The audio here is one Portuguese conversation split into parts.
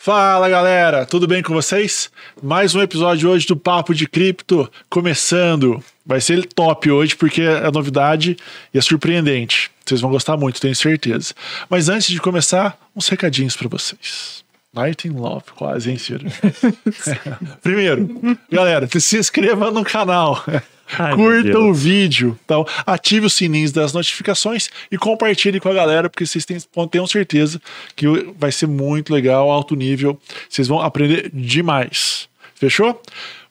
Fala galera, tudo bem com vocês? Mais um episódio hoje do Papo de Cripto começando. Vai ser top hoje porque é novidade e é surpreendente. Vocês vão gostar muito, tenho certeza. Mas antes de começar, uns recadinhos para vocês. Night in Love, quase, hein, Ciro? Primeiro, galera, se inscreva no canal. Ai, Curta o vídeo, então, ative os sininhos das notificações e compartilhe com a galera, porque vocês têm, tenham certeza que vai ser muito legal, alto nível. Vocês vão aprender demais. Fechou?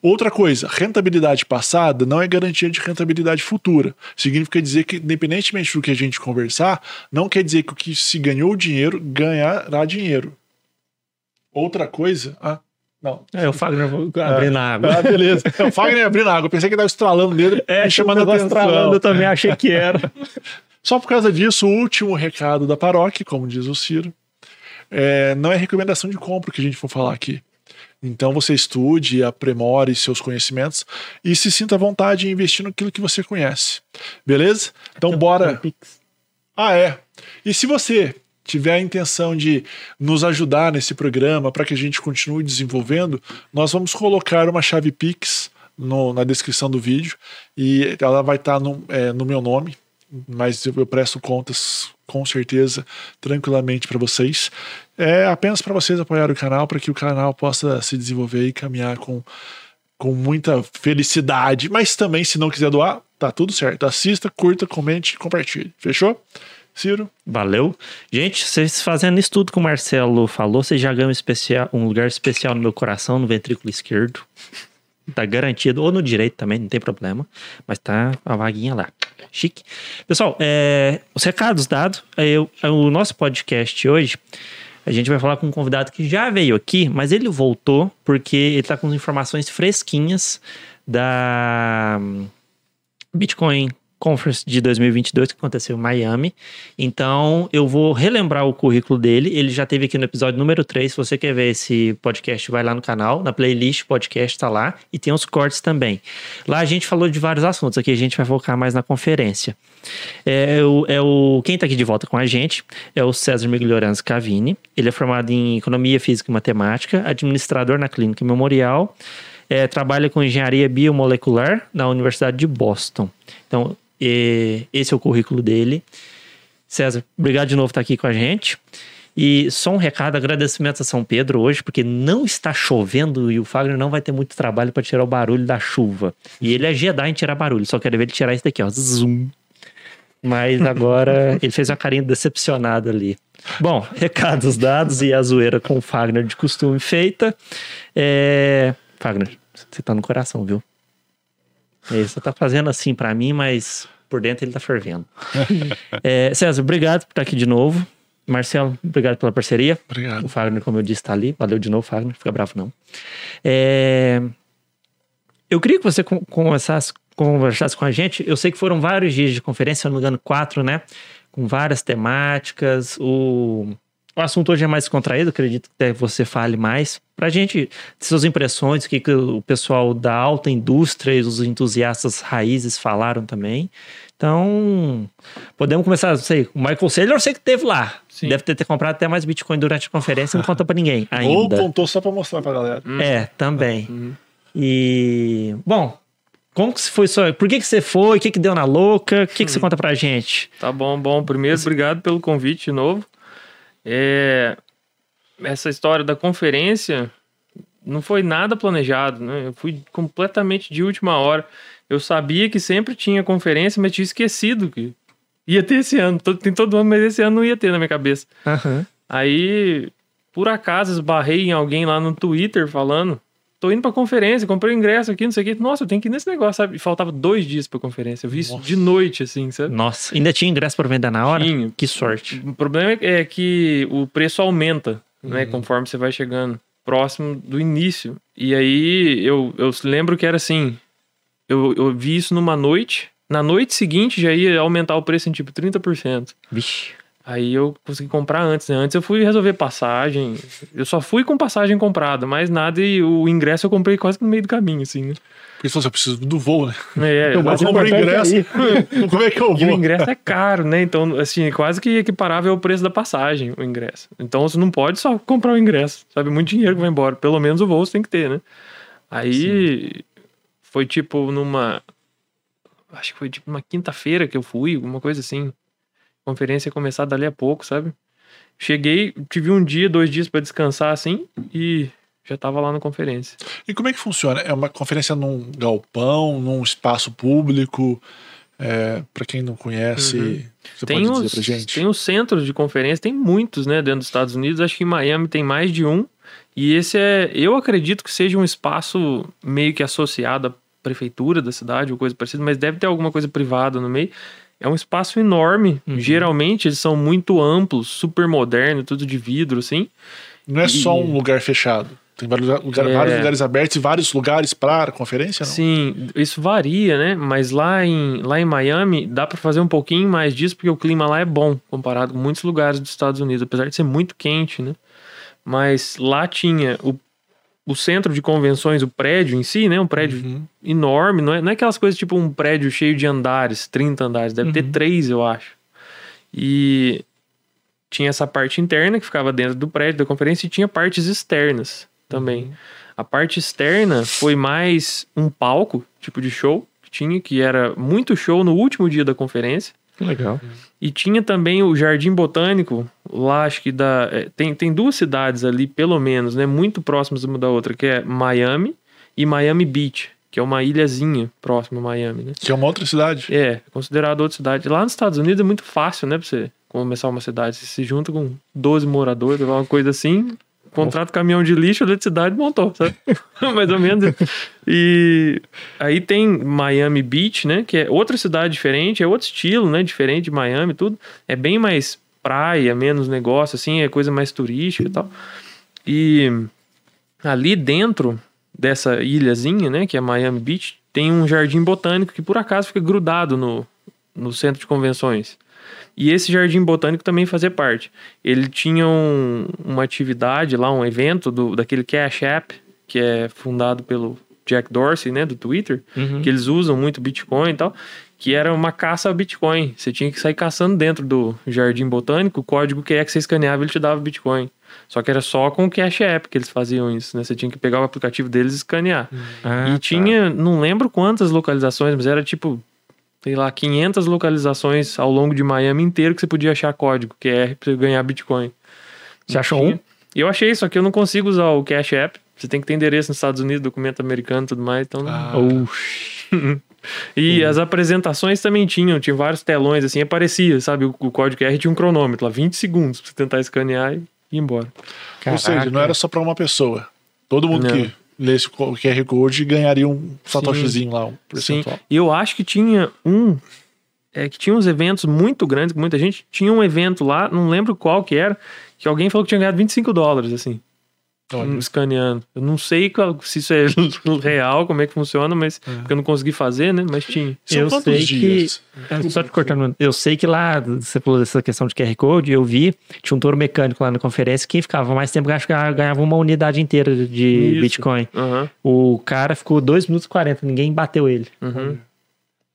Outra coisa, rentabilidade passada não é garantia de rentabilidade futura. Significa dizer que, independentemente do que a gente conversar, não quer dizer que o que se ganhou dinheiro ganhará dinheiro. Outra coisa. Ah, não. É o Fagner abrindo é. água. Ah, beleza. É o Fagner abrindo água. Eu pensei que estava estralando dele. É, chamando a atenção. estralando, eu também achei que era. Só por causa disso, o último recado da paróquia, como diz o Ciro, é, não é recomendação de compra que a gente for falar aqui. Então você estude, aprimore seus conhecimentos e se sinta à vontade em investir naquilo que você conhece. Beleza? Então bora. Ah, é. E se você tiver a intenção de nos ajudar nesse programa para que a gente continue desenvolvendo, nós vamos colocar uma chave Pix no, na descrição do vídeo e ela vai estar tá no, é, no meu nome, mas eu, eu presto contas com certeza tranquilamente para vocês. É apenas para vocês apoiar o canal, para que o canal possa se desenvolver e caminhar com, com muita felicidade. Mas também, se não quiser doar, tá tudo certo. Assista, curta, comente compartilhe. Fechou? Ciro. Valeu. Gente, vocês fazendo isso tudo que o Marcelo falou, vocês já ganham especial, um lugar especial no meu coração, no ventrículo esquerdo. Tá garantido, ou no direito também, não tem problema. Mas tá a vaguinha lá. Chique. Pessoal, é, os recados dados. Eu, o nosso podcast hoje, a gente vai falar com um convidado que já veio aqui, mas ele voltou porque ele tá com informações fresquinhas da Bitcoin Conference de 2022 que aconteceu em Miami. Então, eu vou relembrar o currículo dele. Ele já teve aqui no episódio número 3. Se você quer ver esse podcast, vai lá no canal, na playlist podcast está lá e tem os cortes também. Lá a gente falou de vários assuntos. Aqui a gente vai focar mais na conferência. É, o, é o quem está aqui de volta com a gente é o César Miglioranz Cavini. Ele é formado em Economia Física e Matemática, administrador na Clínica Memorial. É, trabalha com engenharia biomolecular na Universidade de Boston. Então, e esse é o currículo dele. César, obrigado de novo por estar aqui com a gente. E só um recado, agradecimento a São Pedro hoje, porque não está chovendo e o Fagner não vai ter muito trabalho para tirar o barulho da chuva. E ele é Jedi em tirar barulho, só quero ver ele tirar isso daqui, ó. Zoom. Mas agora ele fez uma carinha decepcionada ali. Bom, recados dados e a zoeira com o Fagner de costume feita. É... Fagner, você tá no coração, viu? Ele só tá fazendo assim para mim, mas por dentro ele tá fervendo. é, César, obrigado por estar aqui de novo. Marcelo, obrigado pela parceria. Obrigado. O Fagner, como eu disse, tá ali. Valeu de novo, Fagner. Fica bravo, não. É... Eu queria que você começasse, conversasse com a gente. Eu sei que foram vários dias de conferência, se não me engano, quatro, né? Com várias temáticas. O o assunto hoje é mais contraído, acredito que você fale mais. Para a gente, suas impressões, o que, que o pessoal da alta indústria e os entusiastas raízes falaram também. Então, podemos começar, não sei, o Michael Saylor eu sei que teve lá. Sim. Deve ter, ter, comprado até mais Bitcoin durante a conferência e não contou para ninguém ainda. Ou contou só para mostrar para galera. Hum. É, também. Uhum. E, bom, como que foi só? Por que, que você foi? O que, que deu na louca? O que, que você hum. conta pra gente? Tá bom, bom. Primeiro, obrigado pelo convite de novo. É, essa história da conferência não foi nada planejado, né? Eu fui completamente de última hora. Eu sabia que sempre tinha conferência, mas tinha esquecido que ia ter esse ano. Tem todo ano, mas esse ano não ia ter na minha cabeça. Uhum. Aí, por acaso, esbarrei em alguém lá no Twitter falando tô indo pra conferência, comprei o ingresso aqui, não sei o que. Nossa, eu tenho que ir nesse negócio, sabe? E faltava dois dias pra conferência. Eu vi isso de noite, assim, sabe? Nossa, ainda tinha ingresso pra vender na hora? Tinha. Que sorte. O problema é que o preço aumenta, né? uhum. né? Conforme você vai chegando próximo do início. E aí eu, eu lembro que era assim: eu, eu vi isso numa noite. Na noite seguinte já ia aumentar o preço em tipo 30%. Vixe. Aí eu consegui comprar antes, né? Antes eu fui resolver passagem. Eu só fui com passagem comprada, mais nada e o ingresso eu comprei quase no meio do caminho, assim, né? Porque você precisa do voo, né? É, Eu compro importante ingresso. é Como é que eu E o vou? ingresso é caro, né? Então, assim, quase que equiparável ao preço da passagem, o ingresso. Então, você não pode só comprar o ingresso, sabe? Muito dinheiro que vai embora. Pelo menos o voo você tem que ter, né? Aí, foi tipo numa... Acho que foi tipo uma quinta-feira que eu fui, alguma coisa assim. Conferência ia começar dali a pouco, sabe? Cheguei, tive um dia, dois dias pra descansar, assim, e já tava lá na conferência. E como é que funciona? É uma conferência num galpão, num espaço público? É, para quem não conhece, você Tem pode os, dizer pra gente? tem os centros de conferência, tem muitos, né, dentro dos Estados Unidos. Acho que em Miami tem mais de um. E esse é, eu acredito que seja um espaço meio que associado à prefeitura da cidade ou coisa parecida, mas deve ter alguma coisa privada no meio. É um espaço enorme. Uhum. Geralmente eles são muito amplos, super moderno, tudo de vidro, assim. Não é só E- um lugar fechado. Tem vários, lugar- É. vários lugares abertos e vários lugares para conferência, não? Sim, isso varia, né? Mas lá em, lá em Miami dá pra fazer um pouquinho mais disso, porque o clima lá é bom, comparado com muitos lugares dos Estados Unidos, apesar de ser muito quente, né? Mas lá tinha o, o centro de convenções, o prédio em si, né? Um prédio Uhum. enorme, não é, não é aquelas coisas tipo um prédio cheio de andares, 30 andares, deve ter Uhum. três, eu acho. E tinha essa parte interna que ficava dentro do prédio da conferência e tinha partes externas também. A parte externa foi mais um palco, tipo de show, que tinha, que era muito show no último dia da conferência. Legal. E tinha também o Jardim Botânico, lá acho que da. é, tem, tem duas cidades ali, pelo menos, né? Muito próximas uma da outra, que é Miami e Miami Beach, que é uma ilhazinha próxima a Miami, né? Que é uma outra cidade. É, considerado outra cidade. Lá nos Estados Unidos é muito fácil, né, pra você começar uma cidade. Você se junta com 12 moradores, uma coisa assim, contrata caminhão de lixo, eletricidade montou, sabe? Mais ou menos. E aí tem Miami Beach, né, que é outra cidade diferente, é outro estilo, né, diferente de Miami, tudo. É bem mais praia, menos negócio, assim, é coisa mais turística e tal. E ali dentro dessa ilhazinha, né, que é Miami Beach, tem um jardim botânico que por acaso fica grudado no, no centro de convenções. E esse jardim botânico também fazia parte. Ele tinha um- uma atividade lá, um evento do, daquele Cash App, que é fundado pelo Jack Dorsey, né, do Twitter, Uhum. que eles usam muito Bitcoin e tal, que era uma caça ao Bitcoin. Você tinha que sair caçando dentro do jardim botânico, o código que é que você escaneava, ele te dava Bitcoin. Só que era só com o Cash App que eles faziam isso, né? Você tinha que pegar o aplicativo deles e escanear. Ah, e tá. tinha, não lembro quantas localizações, mas era tipo, sei lá, 500 localizações ao longo de Miami inteiro que você podia achar código QR pra você ganhar Bitcoin. Você achou Tinha- um? Eu achei, só que eu não consigo usar o Cash App. Você tem que ter endereço nos Estados Unidos, documento americano e tudo mais, então... não- Ah, Oxi. E as apresentações também tinham, tinha vários telões, assim, aparecia, sabe? O, o código QR tinha um cronômetro lá, 20 segundos pra você tentar escanear e ir embora. Ou seja, não Caraca. era só para uma pessoa. Todo mundo Não. que lesse o QR Code ganharia um satoshizinho lá, um Sim, percentual. e eu acho que tinha um. É que tinha uns eventos muito grandes, muita gente. Tinha um evento lá, não lembro qual que era, que alguém falou que tinha ganhado 25 dólares, assim, Olha, escaneando. Eu não sei qual- se isso é real, como é que funciona, mas É. porque eu não consegui fazer, né? Mas tinha. São eu quantos sei dias? que- Só te cortando, eu sei que lá, você falou dessa questão de QR Code, eu vi, tinha um touro mecânico lá na conferência, quem ficava mais tempo acho que ganhava uma unidade inteira de Isso. Bitcoin. Aham. O cara ficou 2 minutos e 40, ninguém bateu ele. uhum.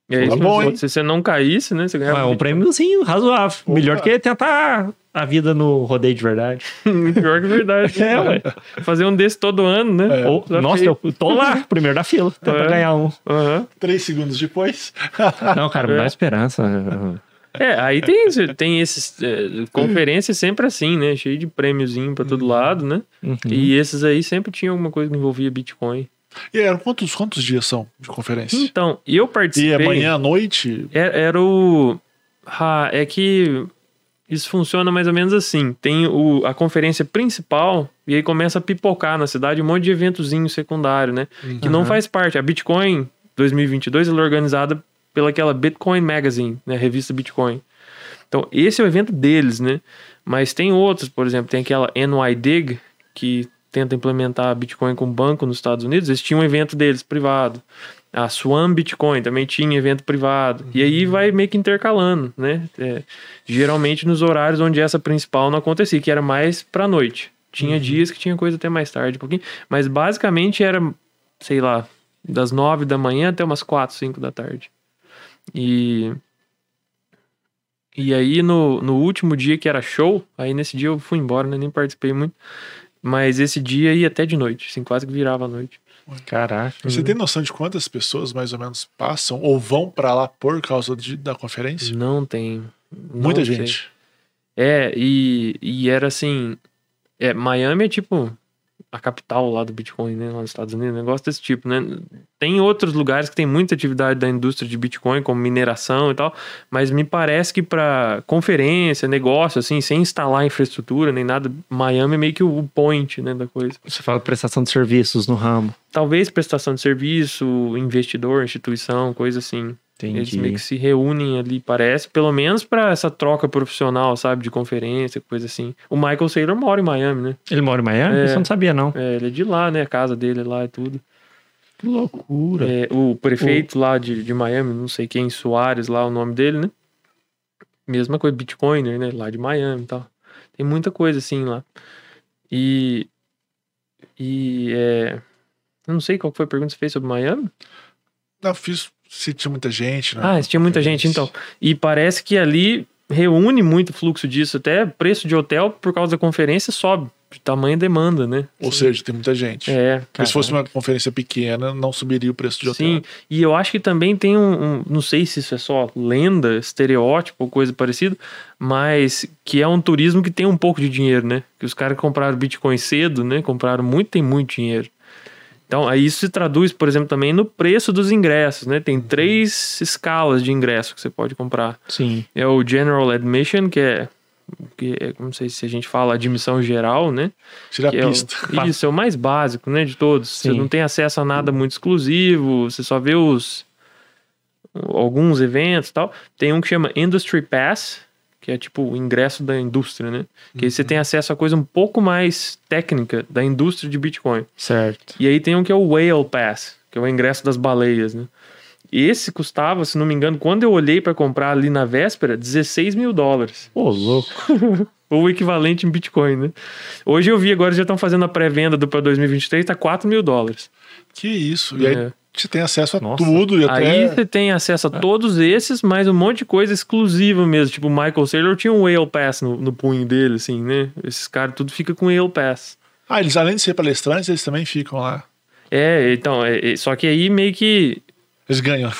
E aí, Tá se, bom, se você não caísse, né? Você ganhava. É um prêmiozinho razoável. Opa. Melhor que tentar a vida no rodeio de verdade. Pior que verdade. É, ué. Fazer um desse todo ano, né? É. Ou- nossa, eu tô lá, primeiro da fila, tentar É. ganhar um. Aham. Três segundos depois. Não, cara, me É. dá esperança. É, aí tem, tem esses. É, conferências sempre assim, né? Cheio de prêmiozinho pra todo lado, né? Uhum. E esses aí sempre tinha alguma coisa que envolvia Bitcoin. E eram quantos, quantos dias são de conferência? Então, eu E participei. amanhã à noite? Era, era o. Ah, é que isso funciona mais ou menos assim. Tem o, a conferência principal e aí começa a pipocar na cidade um monte de eventozinho secundário, né? Que não Uhum. faz parte. A Bitcoin 2022 ela é organizada pelaquela Bitcoin Magazine, né? Revista Bitcoin. Então, esse é o evento deles, né? Mas tem outros, por exemplo, tem aquela NYDIG, que tenta implementar Bitcoin com banco nos Estados Unidos. Eles tinham um evento deles, privado. A Swan Bitcoin também tinha evento privado. E aí vai meio que intercalando, né? É, geralmente nos horários onde essa principal não acontecia, que era mais pra noite. Tinha dias que tinha coisa até mais tarde, um pouquinho. Mas basicamente era, sei lá, das nove da manhã até umas quatro, cinco da tarde. E. E aí, no, no último dia que era show, aí nesse dia eu fui embora, né? Nem participei muito. Mas esse dia ia até de noite, assim, quase que virava a noite. Caraca. Você tem noção de quantas pessoas mais ou menos passam ou vão pra lá por causa de- da conferência? Não não Muita sei. gente. É, e, e era assim. É, Miami é tipo a capital lá do Bitcoin, né? Lá nos Estados Unidos, negócio desse tipo, né? Tem outros lugares que tem muita atividade da indústria de Bitcoin, como mineração e tal, mas me parece que para conferência, negócio, assim, sem instalar infraestrutura nem nada, Miami é meio que o point, né, da coisa. Você fala prestação de serviços no ramo. Talvez prestação de serviço, investidor, instituição, coisa assim. Eles Entendi. meio que se reúnem ali, parece, pelo menos para essa troca profissional, sabe, de conferência, coisa assim. O Michael Saylor mora em Miami, né? Ele mora em Miami? É. Isso eu não sabia, não. É, ele é de lá, né? A casa dele é lá e tudo. Que loucura. É, o prefeito lá de, de Miami, não sei quem, Soares, lá o nome dele, né? Mesma coisa, Bitcoiner, né? Lá de Miami e tal. Tem muita coisa assim lá. E. E é. Eu não sei qual foi a pergunta que você fez sobre Miami. Não, fiz se tinha muita gente, né? Ah, se tinha muita gente, então. E parece que ali reúne muito fluxo disso. Até preço de hotel, por causa da conferência, sobe. De tamanha demanda, né? Ou seja, tem muita gente. É. Porque se fosse uma conferência pequena, não subiria o preço de hotel. Sim, e eu acho que também tem um, um- Não sei se isso é só lenda, estereótipo ou coisa parecida, mas que é um turismo que tem um pouco de dinheiro, né? Que os caras compraram Bitcoin cedo, né? Compraram muito, tem muito dinheiro. Então, aí isso se traduz, por exemplo, também no preço dos ingressos, né? Tem três escalas de ingresso que você pode comprar. Sim. É o General Admission, que é. Que é, não sei se a gente fala admissão geral, né? Tira a Que é o- pista. isso, é o mais básico, né, de todos. Você Sim. não tem acesso a nada muito exclusivo, você só vê os alguns eventos e tal. Tem um que chama Industry Pass, que é tipo o ingresso da indústria, né? Que aí você tem acesso a coisa um pouco mais técnica da indústria de Bitcoin. Certo. E aí tem um que é o Whale Pass, que é o ingresso das baleias, né? Esse custava, se não me engano, quando eu olhei para comprar ali na véspera, 16 mil dólares. Ô, louco. Ou o equivalente em Bitcoin, né? Hoje eu vi, agora já estão fazendo a pré-venda do para 2023, tá 4 mil dólares. Que isso. E aí É. você tem acesso a Nossa. tudo e Aí até. você tem acesso a todos esses, mas um monte de coisa exclusiva mesmo. Tipo, o Michael Saylor tinha um Whale Pass no, no punho dele, assim, né? Esses caras tudo fica com Whale Pass. Ah, eles além de ser palestrantes, eles também ficam lá. É, então, é- é- só que aí meio que. Eles ganham.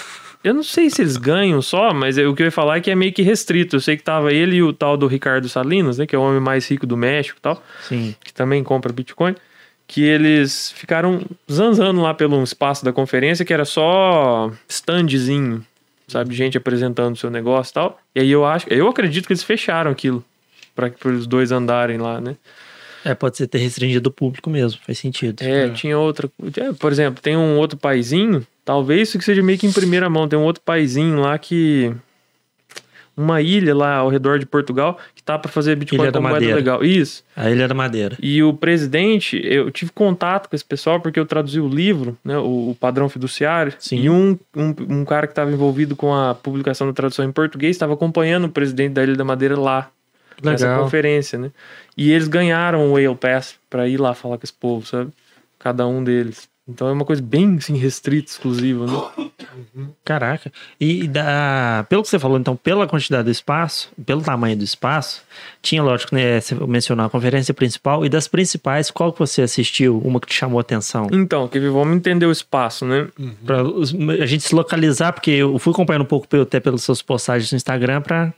Eu não sei se eles ganham só, mas é- o que eu ia falar é que é meio que restrito. Eu sei que tava ele e o tal do Ricardo Salinas, né? Que é o homem mais rico do México e tal. Sim. que também compra Bitcoin, que eles ficaram zanzando lá pelo espaço da conferência, que era só standzinho, sabe? Gente apresentando o seu negócio e tal. E aí eu acho, eu acredito que eles fecharam aquilo para os dois andarem lá, né? É, pode ser ter restringido o público mesmo, faz sentido. É, tinha outra. é, por exemplo, tem um outro paizinho, talvez isso que seja meio que em primeira mão, tem um outro paizinho lá que. Uma ilha lá ao redor de Portugal que tá para fazer Bitcoin Ilha como moeda legal. Isso. A Ilha da Madeira. E o presidente, eu tive contato com esse pessoal porque eu traduzi o livro, né, o, o padrão fiduciário. Sim. E um, um, um cara que estava envolvido com a publicação da tradução em português estava acompanhando o presidente da Ilha da Madeira lá, nessa Legal. conferência, né? E eles ganharam o Whale Pass para ir lá falar com esse povo, sabe? Cada um deles. Então é uma coisa bem assim, restrita, exclusiva, né? Caraca. E da, pelo que você falou, então, pela quantidade do espaço, pelo tamanho do espaço, tinha, lógico, né, você mencionou a conferência principal, e das principais, qual que você assistiu? Uma que te chamou a atenção? Então, que vamos entender o espaço, né? Pra os- a gente se localizar, porque eu fui acompanhando um pouco até pelas suas postagens no Instagram pra...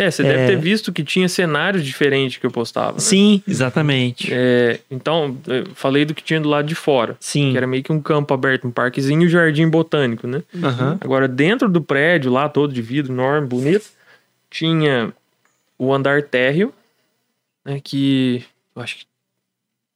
É, você deve ter visto que tinha cenários diferentes que eu postava. Né? Sim, exatamente. É, então, eu falei do que tinha do lado de fora. Sim. Que era meio que um campo aberto, um parquezinho e um jardim botânico, né? Aham. Agora, dentro do prédio, lá todo de vidro, enorme, bonito, tinha o andar térreo, né? Que eu acho que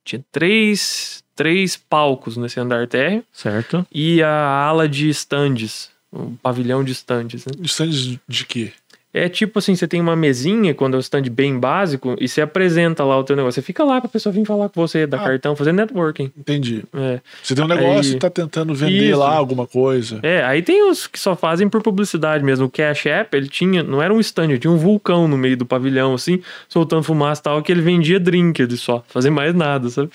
tinha três, três palcos nesse andar térreo Certo. e a ala de estandes, um pavilhão de estandes, né? Stands de quê? É tipo assim, você tem uma mesinha, quando é um stand bem básico, e você apresenta lá o teu negócio. Você fica lá pra pessoa vir falar com você, dar Ah. cartão, fazer networking. Entendi. É. Você tem um negócio Aí- e tá tentando vender Isso. lá alguma coisa. É, aí tem os que só fazem por publicidade mesmo. O Cash App, ele tinha, não era um stand, ele tinha um vulcão no meio do pavilhão, assim, soltando fumaça e tal, que ele vendia drink ali só, fazer mais nada, sabe?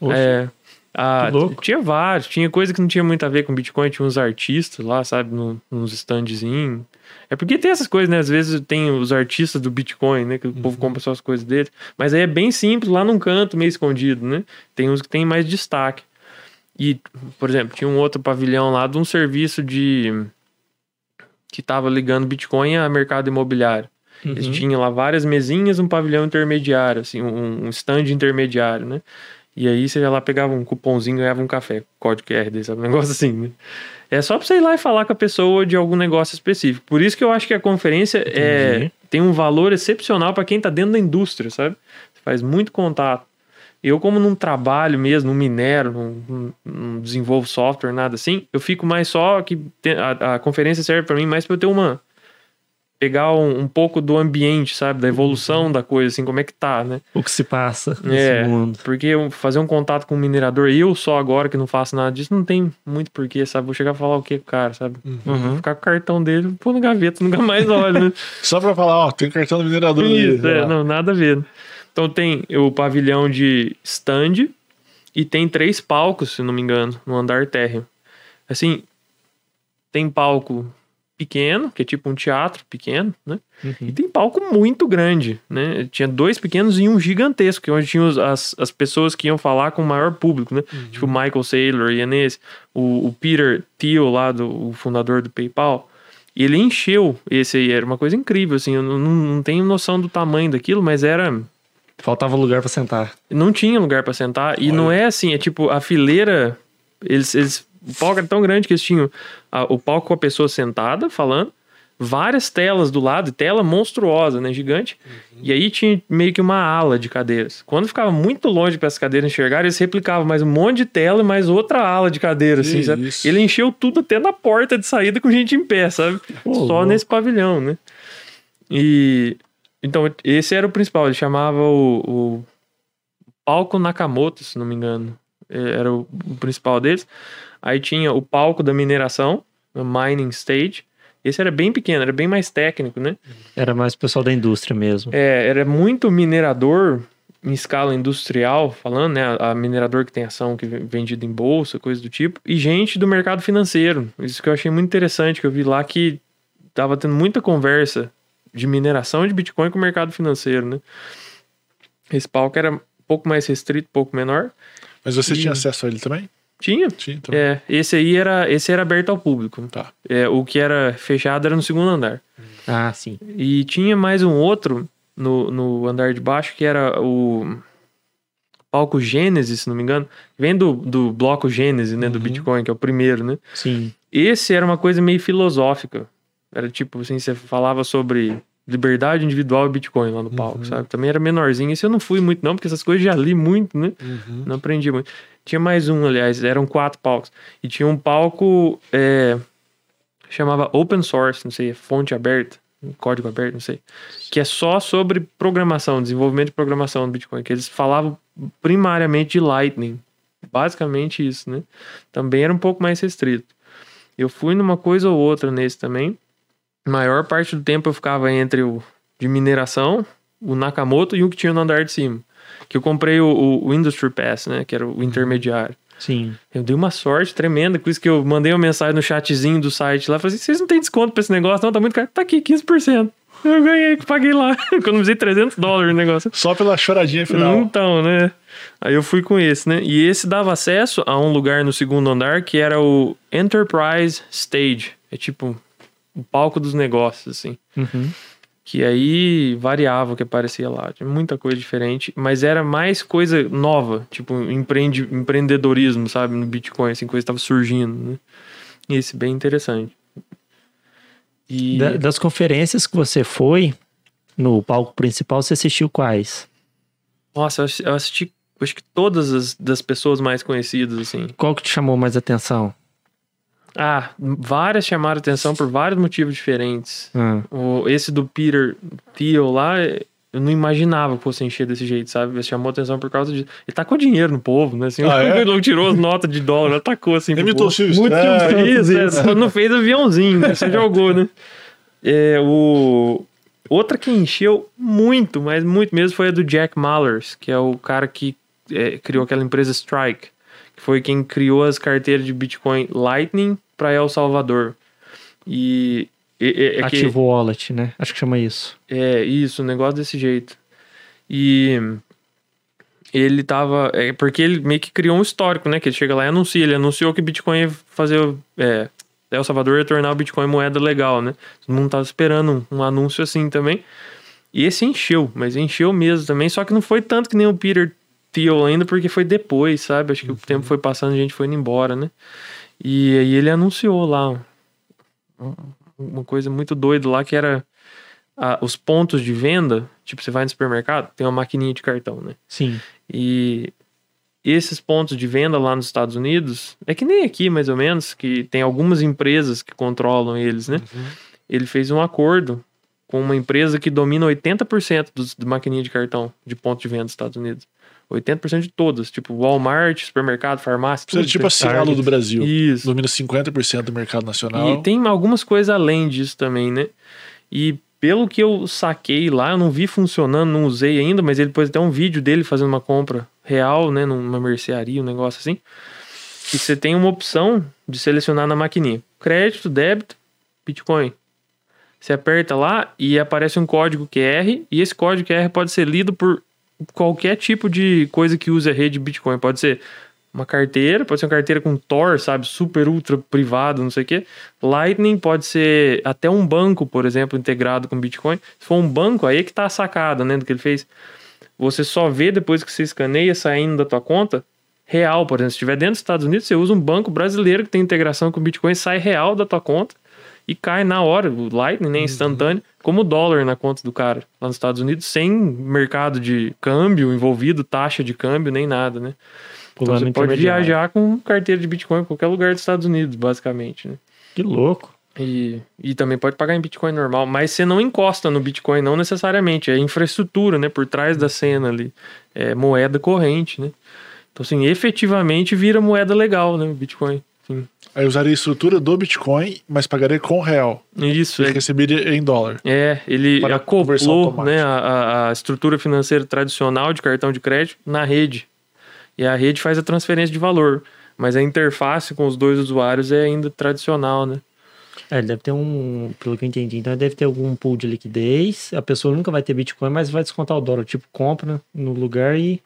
Poxa, É, ah, tinha vários, tinha coisa que não tinha muito a ver com Bitcoin, tinha uns artistas lá, sabe, no, nos standzinhos. É porque tem essas coisas, né? Às vezes tem os artistas do Bitcoin, né? Que o povo compra só as coisas dele. Mas aí é bem simples, lá num canto, meio escondido, né? Tem uns que tem mais destaque. E, por exemplo, tinha um outro pavilhão lá de um serviço de. que tava ligando Bitcoin a mercado imobiliário. Eles Uhum. tinham lá várias mesinhas, um pavilhão intermediário, assim, um, um stand intermediário, né? E aí você ia lá, pegava um cupomzinho e ganhava um café, código QR desse, sabe? Um negócio assim, né? É só pra você ir lá e falar com a pessoa de algum negócio específico. Por isso que eu acho que a conferência é, tem um valor excepcional para quem tá dentro da indústria, sabe? Você faz muito contato. Eu, como não trabalho mesmo, não minero, não, desenvolvo software, nada assim, eu fico mais só que a, a conferência serve para mim mais para eu ter uma. Pegar um, um pouco do ambiente, sabe? Da evolução da coisa, assim, como é que tá, né? O que se passa nesse É. mundo. Porque fazer um contato com um minerador, eu só agora que não faço nada disso, não tem muito porquê, sabe? Vou chegar a falar o que com o cara, sabe? Uhum. Ficar com o cartão dele, pôr no gaveta, nunca mais olho, né? Só pra falar, ó, tem cartão do minerador ali. Isso, sei é, não, nada a ver. Então tem o pavilhão de stand e tem três palcos, se não me engano, no andar térreo. Assim, tem palco pequeno, que é tipo um teatro pequeno, né? E Uhum. tem palco muito grande, né? Tinha dois pequenos e um gigantesco, que é onde tinha os- as, as pessoas que iam falar com o maior público, né? Tipo o Michael Saylor ia nesse, o, o Peter Thiel lá, do, o fundador do PayPal. E ele encheu esse aí, era uma coisa incrível, assim, eu não, não- tenho noção do tamanho daquilo, mas era... Faltava lugar pra sentar. Não tinha lugar pra sentar, e não é assim, é tipo, a fileira, eles... eles o palco era tão grande que eles tinham a- o palco com a pessoa sentada, falando, várias telas do lado, e tela monstruosa, né, gigante. E aí tinha meio que uma ala de cadeiras. Quando ficava muito longe para as cadeiras enxergarem, eles replicavam mais um monte de tela e mais outra ala de cadeira, assim, sabe? Ele encheu tudo até na porta de saída com gente em pé, sabe? Pô, Só louco. nesse pavilhão, né? E então esse era o principal. Ele chamava o, o palco Nakamoto, se não me engano, era o, principal deles. Aí tinha o palco da mineração, o mining stage. Esse era bem pequeno, era bem mais técnico, né? Era mais o pessoal da indústria mesmo. É, era muito minerador em escala industrial, falando, né? A minerador que tem ação que é vendida em bolsa, coisa do tipo, e gente do mercado financeiro. Isso que eu achei muito interessante, que eu vi lá que tava tendo muita conversa de mineração de Bitcoin com o mercado financeiro, né? Esse palco era um pouco mais restrito, um pouco menor. Mas você E- tinha acesso a ele também? Tinha. Tinha também. É, esse aí era, esse era aberto ao público. Tá. É, o que era fechado era no segundo andar. Ah, sim. E tinha mais um outro no, no andar de baixo que era o palco Gênesis, se não me engano. Vem do, do bloco Gênesis, né? Do Uhum. Bitcoin, que é o primeiro, né? Sim. Esse era uma coisa meio filosófica. Era tipo assim, você falava sobre liberdade individual e Bitcoin lá no palco, Uhum. sabe? Também era menorzinho. Esse eu não fui muito não, porque essas coisas eu já li muito, né? Uhum. Não aprendi muito. Tinha mais um, aliás, eram quatro palcos. E tinha um palco, é, chamava Open Source, não sei, fonte aberta, código aberto, não sei. Que é só sobre programação, desenvolvimento de programação no Bitcoin. Que eles falavam primariamente de Lightning. Basicamente isso, né? Também era um pouco mais restrito. Eu fui numa coisa ou outra nesse também. Maior parte do tempo eu ficava entre o de mineração, o Nakamoto e o que tinha no andar de cima. Que eu comprei o, o- Industry Pass, né? Que era o intermediário. Sim. Eu dei uma sorte tremenda, por isso que eu mandei uma mensagem no chatzinho do site lá. Falei assim, vocês não tem desconto pra esse negócio? Não, tá muito caro. Tá aqui, 15%. Eu ganhei, paguei lá. Economizei 300 dólares no negócio. Só pela choradinha final. Então, né? Aí eu fui com esse, né? E esse dava acesso a um lugar no segundo andar que era o Enterprise Stage. É tipo o palco dos negócios, assim. Uhum. Que aí variava o que aparecia lá. Tinha muita coisa diferente, mas era mais coisa nova, tipo empreende, empreendedorismo, sabe? No Bitcoin, assim, coisa estava surgindo, né? E esse bem interessante. E Da- das conferências que você foi no palco principal, você assistiu quais? nossa, eu assi- eu assisti acho que todas as das pessoas mais conhecidas, assim. Qual que te chamou mais atenção? Ah, várias chamaram atenção por vários motivos diferentes. Ah, O, esse do Peter Thiel lá, eu não imaginava que fosse encher desse jeito, sabe? Ele chamou atenção por causa disso. Ele tacou dinheiro no povo, né? Assim, Ah, é? ele tirou as notas de dólar, ele tacou assim. Imitou. Silvio Muito. Silvio Isso, é, Isso. só não fez aviãozinho, né? Você jogou, né? É, o... Outra que encheu muito, mas muito mesmo, foi a do Jack Mallers, que é o cara que é, criou aquela empresa Strike, que foi quem criou as carteiras de Bitcoin Lightning para El Salvador. E. é- é- é que- Ativo Wallet, né? Acho que chama isso. é, isso, um negócio desse jeito. E ele tava. É, porque ele meio que criou um histórico, né? Que ele chega lá e anuncia. Ele anunciou que Bitcoin ia fazer. É, El Salvador ia tornar o Bitcoin moeda legal, né? Todo mundo tava esperando um, um anúncio assim também. E esse encheu, mas encheu mesmo também. Só que não foi tanto que nem o Peter Thiel ainda, porque foi depois, sabe? Acho que o tempo foi passando e a gente foi indo embora, né? E aí ele anunciou lá um- uma coisa muito doida lá que era ah, os pontos de venda. Tipo, você vai no supermercado, tem uma maquininha de cartão, né? Sim. E esses pontos de venda lá nos Estados Unidos, é que nem aqui mais ou menos, que tem algumas empresas que controlam eles, né? Ele fez um acordo com uma empresa que domina 80% dos, de maquininha de cartão de ponto de venda dos Estados Unidos. 80% de todas, tipo Walmart, supermercado, farmácia, Seria tudo. tipo a Cielo do Brasil. Isso. Domina 50% do mercado nacional. E tem algumas coisas além disso também, né? E pelo que eu saquei lá, eu não vi funcionando, não usei ainda, mas ele depois tem um vídeo dele fazendo uma compra real, né? Numa mercearia, um negócio assim. E você tem uma opção de selecionar na maquininha: crédito, débito, Bitcoin. Você aperta lá e aparece um código QR, e esse código QR pode ser lido por qualquer tipo de coisa que use a rede Bitcoin. Pode ser uma carteira, pode ser uma carteira com Tor, sabe, super ultra privado, não sei o quê. Lightning pode ser até um banco, por exemplo, integrado com Bitcoin. Se for um banco, aí é que tá a sacada, né, do que ele fez. Você só vê depois que você escaneia saindo da tua conta real, por exemplo. Se estiver dentro dos Estados Unidos, você usa um banco brasileiro que tem integração com Bitcoin, sai real da tua conta e cai na hora. O Lightning, né, instantâneo, como dólar na conta do cara lá nos Estados Unidos, sem mercado de câmbio envolvido, taxa de câmbio, nem nada, né? Então você pode viajar com carteira de Bitcoin em qualquer lugar dos Estados Unidos, basicamente, né? Que louco. E, e também pode pagar em Bitcoin normal, mas você não encosta no Bitcoin, não necessariamente. É infraestrutura, né? Por trás da cena ali. É moeda corrente, né? Então, assim, efetivamente vira moeda legal, né? O Bitcoin. Aí usaria a estrutura do Bitcoin, mas pagaria com real. Isso, E receberia em dólar. é ele Para conversão acoplou né, a, a- a estrutura financeira tradicional de cartão de crédito na rede. E a rede faz a transferência de valor. Mas a interface com os dois usuários é ainda tradicional, né? É, ele deve ter um, pelo que eu entendi, então ele deve ter algum pool de liquidez. A pessoa nunca vai ter Bitcoin, mas vai descontar o dólar. Tipo, compra no lugar e,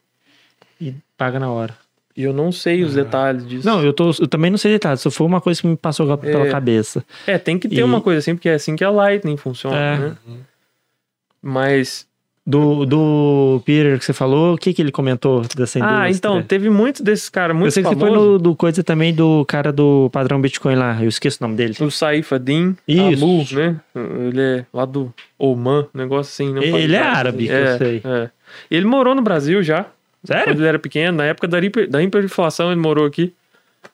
e paga na hora. E eu não sei os detalhes disso. Não, eu, tô, eu também não sei detalhes. Só foi uma coisa que me passou pela É. cabeça. É, tem que ter E- uma coisa assim, porque é assim que a Lightning funciona, É. né? Mas. Do, do Peter que você falou, o que, que ele comentou dessa indústria? Ah, então, teve muitos desses caras muito eu sei que você foi no do coisa também do cara do padrão Bitcoin lá. Eu esqueço o nome dele. O Saif Adin Isso. Amu, né? Ele é lá do Oman, negócio assim. Não Ele faz é árabe, que é, eu sei. é. Ele morou no Brasil já, Sério? quando ele era pequeno. Na época da, hiper, da hiperinflação ele morou aqui.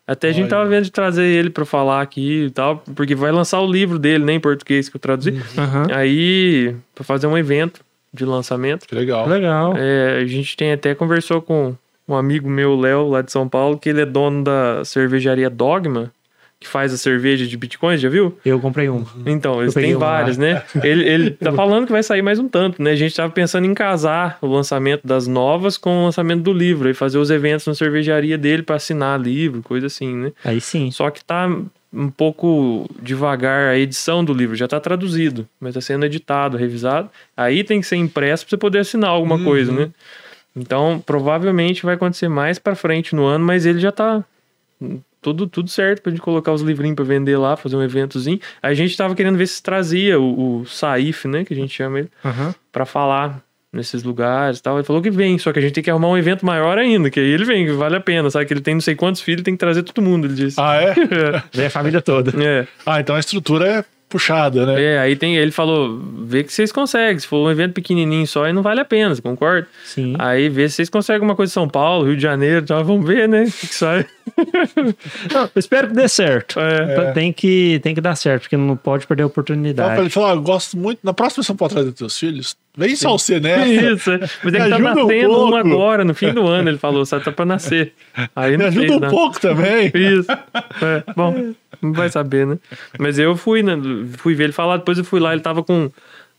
Até a gente Olha. tava vendo de trazer ele pra falar aqui e tal, porque vai lançar o livro dele, né, em português, que eu traduzi. Aham. Aí, pra fazer um evento de lançamento. Que legal. Legal. É, a gente tem até conversou com um amigo meu, Léo, lá de São Paulo, que ele é dono da cervejaria Dogma, que faz a cerveja de bitcoins, já viu? Eu comprei um. Então, eles têm uma lá. várias, né? Ele, ele tá falando que vai sair mais um tanto, né? A gente tava pensando em casar o lançamento das novas com o lançamento do livro e fazer os eventos na cervejaria dele para assinar livro, coisa assim, né? Aí sim. Só que tá um pouco devagar a edição do livro, já tá traduzido, mas tá sendo editado, revisado. Aí tem que ser impresso pra você poder assinar alguma coisa, né? Então, provavelmente vai acontecer mais pra frente no ano, mas ele já tá tudo, tudo certo pra gente colocar os livrinhos pra vender lá, fazer um eventozinho. A gente tava querendo ver se trazia o, o Saif, né, que a gente chama ele, Aham. pra falar nesses lugares e tal. Ele falou que vem, só que a gente tem que arrumar um evento maior ainda, que aí ele vem, que vale a pena, sabe? Que ele tem não sei quantos filhos, tem que trazer todo mundo, ele disse. Ah, é? Vem a família toda. É. Ah, então a estrutura é puxada, né? É, aí tem, ele falou, vê que vocês conseguem. Se for um evento pequenininho só, aí não vale a pena, você concorda? Sim. Aí vê se vocês conseguem alguma coisa em São Paulo, Rio de Janeiro, então vamos ver, né? O que, que sai. Não, eu espero que dê certo. É. Tem, que, tem que dar certo, porque não pode perder a Então, oportunidade. ele falou: ah, eu gosto muito. Na próxima você pode trazer teus filhos. Vem só você, né? Isso, é. mas ele tá um nascendo um agora, no fim do ano, ele falou, só tá pra nascer. Aí Me não ajuda sei, um não. pouco também. Isso. É, bom, não vai saber, né? Mas eu fui, né? Fui ver ele falar, depois eu fui lá, ele tava com.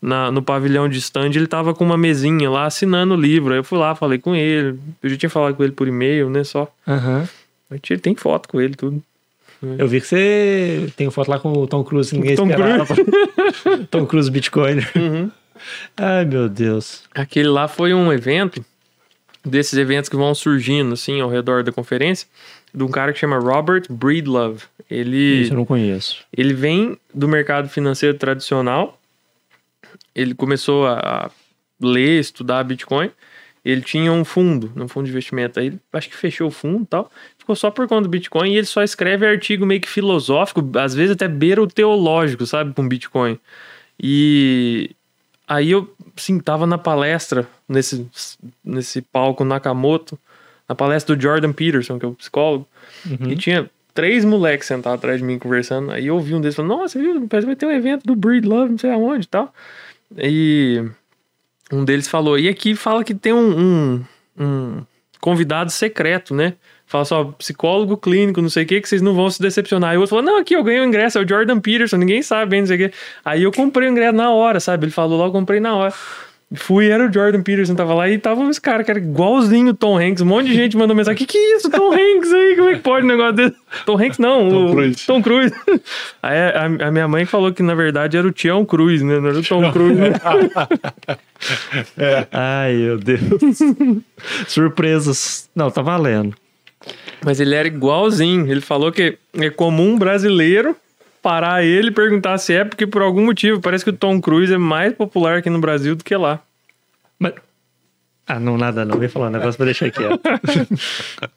Na, no pavilhão de stand, ele tava com uma mesinha lá assinando o livro. Aí eu fui lá, falei com ele. Eu já tinha falado com ele por e-mail, né? Só. Aham. Tinha- tem foto com ele, tudo. Eu vi que você tem foto lá com o Tom Cruise, ninguém Tom esperava. Tom Cruise Bitcoin. Uhum. Ai, meu Deus. Aquele lá foi um evento, desses eventos que vão surgindo, assim, ao redor da conferência, de um cara que chama Robert Breedlove. Ele. Isso eu não conheço. Ele vem do mercado financeiro tradicional. Ele começou a, a ler, estudar Bitcoin. Ele tinha um fundo, um fundo de investimento. Aí ele, acho que fechou o fundo e tal. Ficou só por conta do Bitcoin. E ele só escreve artigo meio que filosófico, às vezes até beira o teológico, sabe, com Bitcoin. E aí eu, sim, tava na palestra, nesse, nesse palco Nakamoto, na palestra do Jordan Peterson, que é o psicólogo. Uhum. E tinha três moleques sentados atrás de mim conversando. Aí eu ouvi um deles falando: Nossa, viu? Parece que vai ter um evento do Breed Love, não sei aonde e tal. E um deles falou: E aqui fala que tem um, um, um convidado secreto, né? Fala só, psicólogo clínico, não sei o que, que vocês não vão se decepcionar. Aí o outro falou: Não, aqui eu ganhei o ingresso, é o Jordan Peterson, ninguém sabe bem, não sei o que. Aí eu comprei o ingresso na hora, sabe? Ele falou lá, eu comprei na hora. Fui, era o Jordan Peterson, tava lá e tava uns caras que era igualzinho o Tom Hanks. Um monte de gente mandou mensagem: Que que é isso, Tom Hanks aí? Como é que pode um negócio desse? Tom Hanks não, Tom o Cruise. Tom Cruise. Aí a, a minha mãe falou que na verdade era o Tião Cruz, né? Não era o Tom Cruise. né? Ai, meu Deus. Surpresas. Não, tá valendo. Mas ele era igualzinho. Ele falou que é comum um brasileiro parar ele e perguntar se é, porque por algum motivo parece que o Tom Cruise é mais popular aqui no Brasil do que lá. Mas... Ah, não, nada não. Eu ia falar um negócio pra deixar quieto.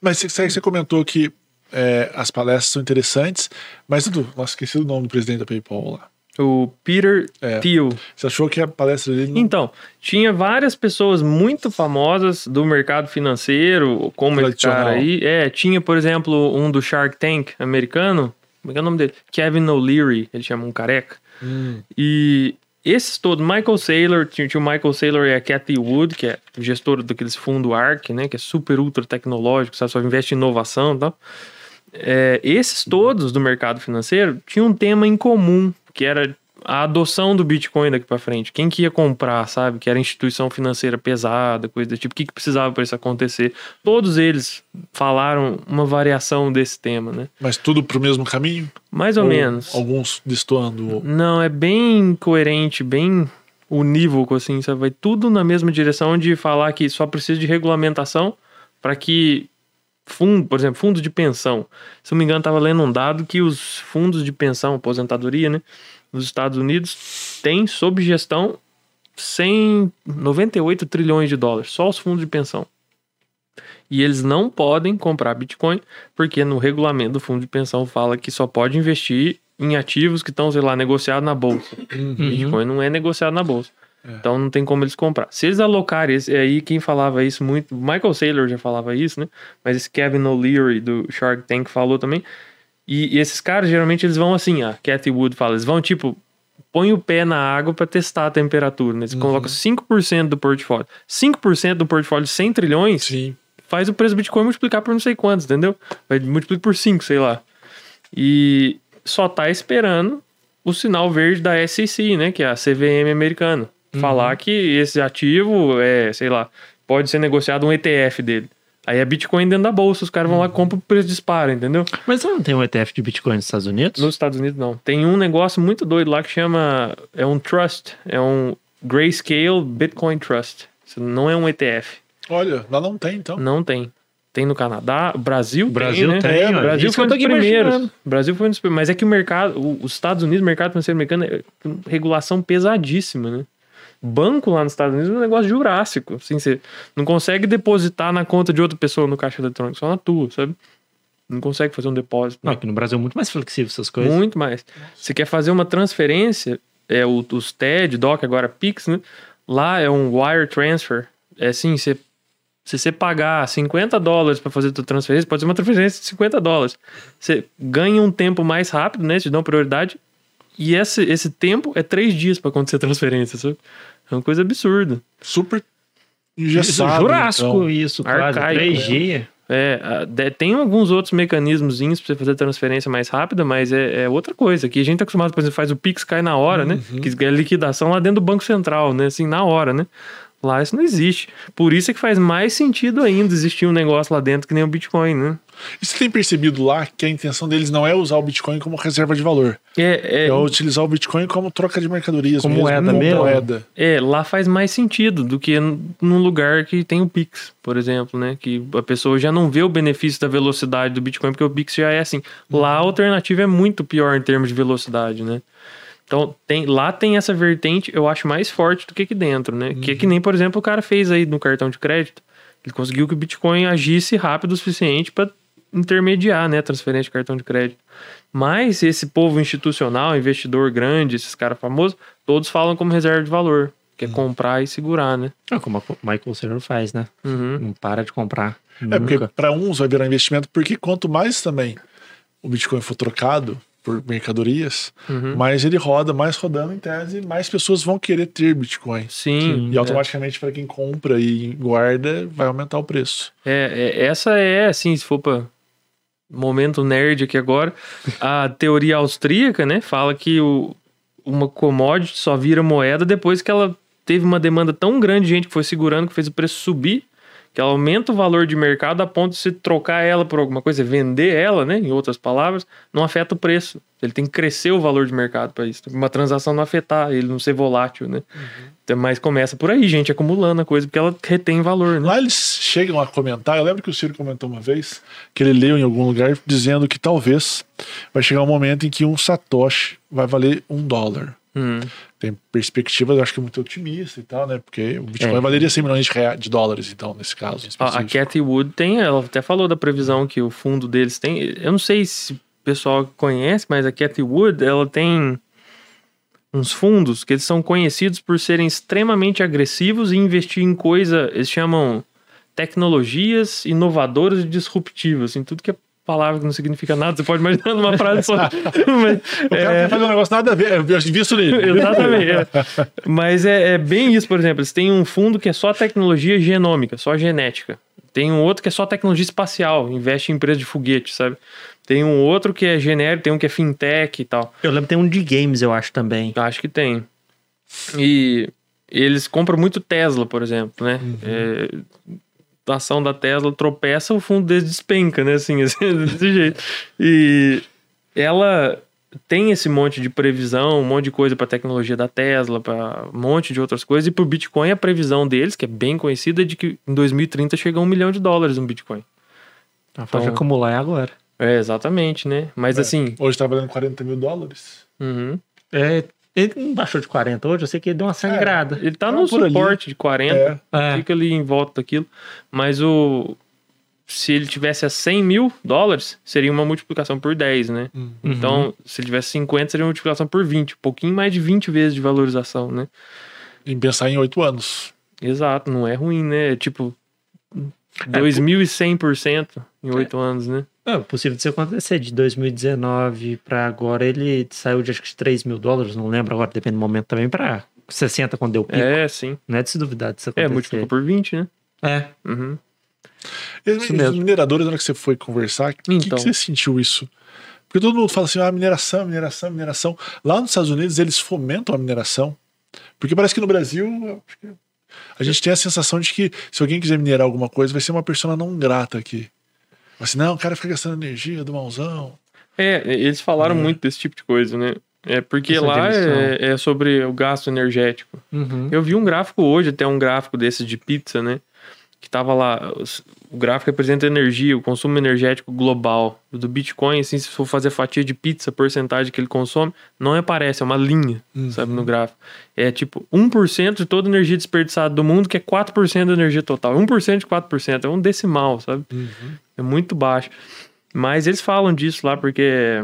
Mas você, você comentou que é, as palestras são interessantes, mas Dudu, nossa, esqueci o nome do presidente da PayPal lá. O Peter É. Thiel. Você achou que a palestra dele não... Então, tinha várias pessoas muito famosas do mercado financeiro, como esse cara aí. É, tinha, por exemplo, um do Shark Tank americano. Como é que é o nome dele? Kevin O'Leary, ele chama um careca. Hum, E esses todos, Michael Saylor, tinha, tinha o Michael Saylor e a Cathy Wood, que é gestora daqueles fundos ARC, né? Que é super ultra tecnológico, sabe? Só investe em inovação e tal. É, esses todos do mercado financeiro tinham um tema em comum, que era a adoção do Bitcoin daqui para frente. Quem que ia comprar, sabe? Que era instituição financeira pesada, coisa do tipo. O que, que precisava para isso acontecer? Todos eles falaram uma variação desse tema, né? mas tudo pro mesmo caminho? Mais ou, menos. Alguns destoando. Não, é bem coerente, bem unívoco, assim, sabe? Vai tudo na mesma direção de falar que só precisa de regulamentação para que fundo, por exemplo, fundo de pensão. Se não me engano, estava lendo um dado que os fundos de pensão, aposentadoria, né, nos Estados Unidos têm sob gestão 198 trilhões de dólares, só os fundos de pensão. E eles não podem comprar Bitcoin, porque no regulamento do fundo de pensão fala que só pode investir em ativos que estão, sei lá, negociados na bolsa. Bitcoin não é negociado na bolsa. Então não tem como eles comprar. Se eles alocarem, esse, aí quem falava isso muito, Michael Saylor já falava isso, né? Mas esse Kevin O'Leary do Shark Tank falou também. E, e esses caras geralmente eles vão assim, a Cathy Wood fala, eles vão tipo põe o pé na água para testar a temperatura, né? Eles colocam 5% do portfólio. 5% do portfólio de 100 trilhões Sim. faz o preço do Bitcoin multiplicar por não sei quantos, entendeu? Vai multiplicar por 5, sei lá. E só tá esperando o sinal verde da SEC, né? Que é a CVM americana. Falar que esse ativo é, sei lá, pode ser negociado um ETF dele. Aí é Bitcoin dentro da bolsa, os caras vão lá e compram o preço dispara, entendeu? Mas não tem um ETF de Bitcoin nos Estados Unidos? Nos Estados Unidos não. Tem um negócio muito doido lá que chama. É um trust. É um Grayscale Bitcoin Trust. Isso não é um ETF. Olha, lá não tem, então. Não tem. Tem no Canadá, o Brasil, Brasil tem, né? tem, É, Brasil foi um dos primeiros. imaginando. Brasil foi um dos primeiros. Mas é que o mercado, os Estados Unidos, o mercado financeiro americano, é regulação pesadíssima, né? Banco lá nos Estados Unidos é um negócio jurássico. Assim, você não consegue depositar na conta de outra pessoa no caixa eletrônico, só na tua, sabe? Não consegue fazer um depósito. Não, aqui no Brasil é muito mais flexível essas coisas. Muito mais. Você quer fazer uma transferência, é o, os TED, DOC, agora Pix, né? Lá é um wire transfer. É assim, você, se você pagar 50 dólares para fazer tua transferência, pode ser uma transferência de 50 dólares. Você ganha um tempo mais rápido, né? Te dão prioridade. E esse, esse tempo é três dias para acontecer a transferência. Sabe? É uma coisa absurda. Super engessado. Jurássico então. isso, quase. Arcaico, 3G. É, a- de- tem alguns outros mecanismos pra você fazer transferência mais rápida, mas é, é outra coisa. Aqui a gente tá acostumado, por exemplo, faz o Pix cai na hora, né? Que é liquidação lá dentro do Banco Central, né? Assim, na hora, né? Lá isso não existe. Por isso é que faz mais sentido ainda existir um negócio lá dentro que nem o Bitcoin, né? E você tem percebido lá que a intenção deles não é usar o Bitcoin como reserva de valor. É, é, É, utilizar o Bitcoin como troca de mercadorias. Como moeda mesmo. moeda. é, lá faz mais sentido do que num lugar que tem o Pix, por exemplo, né? Que a pessoa já não vê o benefício da velocidade do Bitcoin, porque o Pix já é assim. Lá a alternativa é muito pior em termos de velocidade, né? Então, tem, lá tem essa vertente, eu acho, mais forte do que aqui dentro, né? Que é que nem, por exemplo, o cara fez aí no cartão de crédito. Ele conseguiu que o Bitcoin agisse rápido o suficiente para intermediar, né? Transferência de cartão de crédito. Mas esse povo institucional, investidor grande, esses caras famosos, todos falam como reserva de valor. Que é comprar e segurar, né? É como o Michael Saylor faz, né? Uhum. Não para de comprar. É porque Nunca. para uns vai virar investimento, porque quanto mais também o Bitcoin for trocado por mercadorias, Uhum. mais ele roda, mais rodando em tese, mais pessoas vão querer ter Bitcoin. Sim. E automaticamente para quem compra e guarda, vai aumentar o preço. É, é, essa é, assim, se for pra momento nerd aqui agora, a teoria austríaca, né, fala que o, uma commodity só vira moeda depois que ela teve uma demanda tão grande de gente que foi segurando que fez o preço subir, que ela aumenta o valor de mercado a ponto de se trocar ela por alguma coisa, vender ela, né, em outras palavras, não afeta o preço. Ele tem que crescer o valor de mercado para isso. Uma transação não afetar, ele não ser volátil, né? Então, Mas começa por aí, gente acumulando a coisa, porque ela retém valor, né? Lá eles chegam a comentar, eu lembro que o Ciro comentou uma vez, que ele leu em algum lugar dizendo que talvez vai chegar um momento em que um Satoshi vai valer um dólar. Hum. Tem perspectivas, acho que muito otimista e tal, né? Porque o Bitcoin É. valeria 100 milhões de, rea- de dólares, então, nesse caso. A, a. Cathy Wood tem, ela até falou da previsão que o fundo deles tem. Eu não sei se o pessoal conhece, mas a Cathy Wood, ela tem uns fundos que eles são conhecidos por serem extremamente agressivos e investir em coisa, eles chamam tecnologias inovadoras e disruptivas, em tudo que é palavra que não significa nada, você pode imaginar numa frase só. Mas, O cara quer fazer um negócio nada a ver, eu vi isso nele. Exatamente. é. Mas é, é bem isso, por exemplo. Eles têm um fundo que é só tecnologia genômica, só genética. Tem um outro que é só tecnologia espacial, investe em empresa de foguete, sabe? Tem um outro que é genérico, tem um que é fintech e tal. Eu lembro que tem um de games, eu acho também. Acho que tem. E eles compram muito Tesla, por exemplo, né? É, a ação da Tesla tropeça, o fundo deles despenca, né? Assim, assim, desse jeito. E ela tem esse monte de previsão, um monte de coisa para tecnologia da Tesla, para um monte de outras coisas. E para o Bitcoin, a previsão deles, que é bem conhecida, é de que em 2030 chega a um milhão de dólares um Bitcoin. A Então- acumular é agora. É, exatamente, né? Mas assim. Hoje tá valendo 40 mil dólares. uhum. É, ele não baixou de 40 hoje, eu sei que ele deu uma sangrada. Ele tá Ah, no por ali. suporte de 40. É. É. fica ali em volta daquilo. Mas o. Se ele tivesse a 100 mil dólares, seria uma multiplicação por 10, né? Uhum. Então, se ele tivesse 50, seria uma multiplicação por 20. Um pouquinho mais de 20 vezes de valorização, né? Em pensar em 8 anos. Exato, não é ruim, né? É tipo. 2.100% em 8 anos, né? É possível disso acontecer. De 2019 pra agora, ele saiu de acho que de 3 mil dólares, não lembro agora, depende do momento também, pra 60 quando deu pico. É, sim. Não é de se duvidar disso É, acontecer. multiplicou por 20, né? É. Uhum. E Isso mineradores, na hora que você foi conversar, que, Então. que você sentiu isso? Porque todo mundo fala assim, ah, mineração, mineração, mineração. Lá nos Estados Unidos, eles fomentam a mineração. Porque parece que no Brasil, que a gente tem a sensação de que se alguém quiser minerar alguma coisa, vai ser uma pessoa não grata aqui. Assim, não, o cara fica gastando energia do mauzão. É, eles falaram É. muito desse tipo de coisa, né? É porque Essa lá é, é sobre o gasto energético. Uhum. Eu vi um gráfico hoje, até um gráfico desses de pizza, né? Que tava lá. O gráfico representa a energia, o consumo energético global. Do Bitcoin, assim, se for fazer fatia de pizza, porcentagem que ele consome, não aparece, é uma linha, sabe, no gráfico. É tipo 1% de toda a energia desperdiçada do mundo, que é 4% da energia total. 1% de 4%, é um decimal, sabe? É muito baixo. Mas eles falam disso lá porque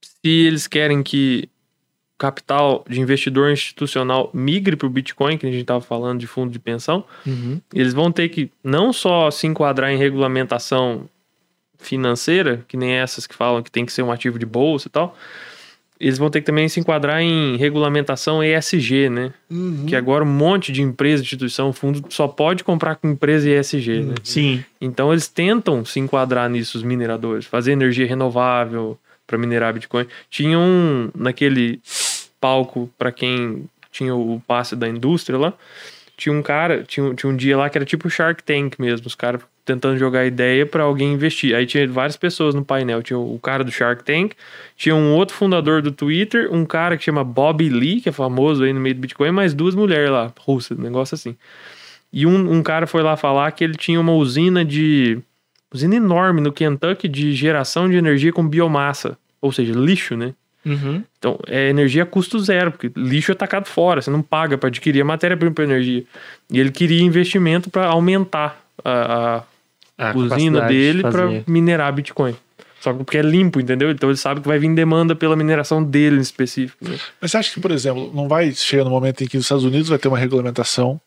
se eles querem que capital de investidor institucional migre para o Bitcoin, que a gente estava falando de fundo de pensão, Uhum. eles vão ter que não só se enquadrar em regulamentação financeira, que nem essas que falam que tem que ser um ativo de bolsa e tal, eles vão ter que também se enquadrar em regulamentação ESG, né? Uhum. Que agora um monte de empresa, instituição, fundo só pode comprar com empresa ESG, né? Sim. Então eles tentam se enquadrar nisso, os mineradores, fazer energia renovável para minerar Bitcoin. Tinha um naquele palco para quem tinha o passe da indústria lá, tinha um cara, tinha, um- tinha um dia lá que era tipo Shark Tank mesmo, os caras tentando jogar ideia para alguém investir. Aí tinha várias pessoas no painel, tinha o cara do Shark Tank, tinha um outro fundador do Twitter, um cara que chama Bob Lee, que é famoso aí no meio do Bitcoin, mais duas mulheres lá, russas, um negócio assim. E um, um cara foi lá falar que ele tinha uma usina de. usina enorme no Kentucky de geração de energia com biomassa. Ou seja, lixo, né? Uhum. Então, é energia a custo zero, porque lixo é tacado fora, você não paga para adquirir a matéria-prima para energia. E ele queria investimento para aumentar a, a A usina capacidade de dele para minerar Bitcoin. Só que porque é limpo, entendeu? Então ele sabe que vai vir demanda pela mineração dele em específico. né? Mas você acha que, por exemplo, não vai chegar no momento em que os Estados Unidos vai ter uma regulamentação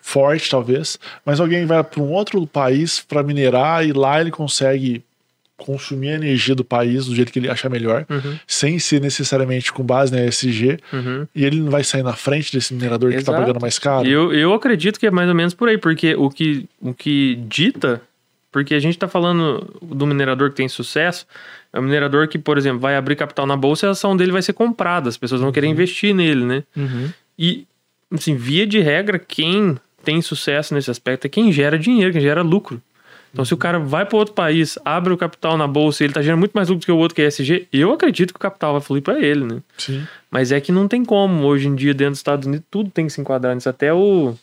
forte, talvez, mas alguém vai para um outro país para minerar e lá ele consegue consumir a energia do país do jeito que ele achar melhor, Uhum, sem ser necessariamente com base na ESG, uhum. e ele não vai sair na frente desse minerador que está Exato. pagando mais caro. Eu, eu acredito que é mais ou menos por aí, porque o que, o que dita, porque a gente tá falando do minerador que tem sucesso, é um minerador que, por exemplo, vai abrir capital na bolsa e a ação dele vai ser comprada, as pessoas vão querer investir nele, né? Uhum. E, assim, via de regra, quem tem sucesso nesse aspecto é quem gera dinheiro, quem gera lucro. Então, se o cara vai para outro país, abre o capital na bolsa e ele tá gerando muito mais lucro que o outro que é ESG, eu acredito que o capital vai fluir para ele, né? Sim. Mas é que não tem como. Hoje em dia, dentro dos Estados Unidos, tudo tem que se enquadrar nisso. Até o.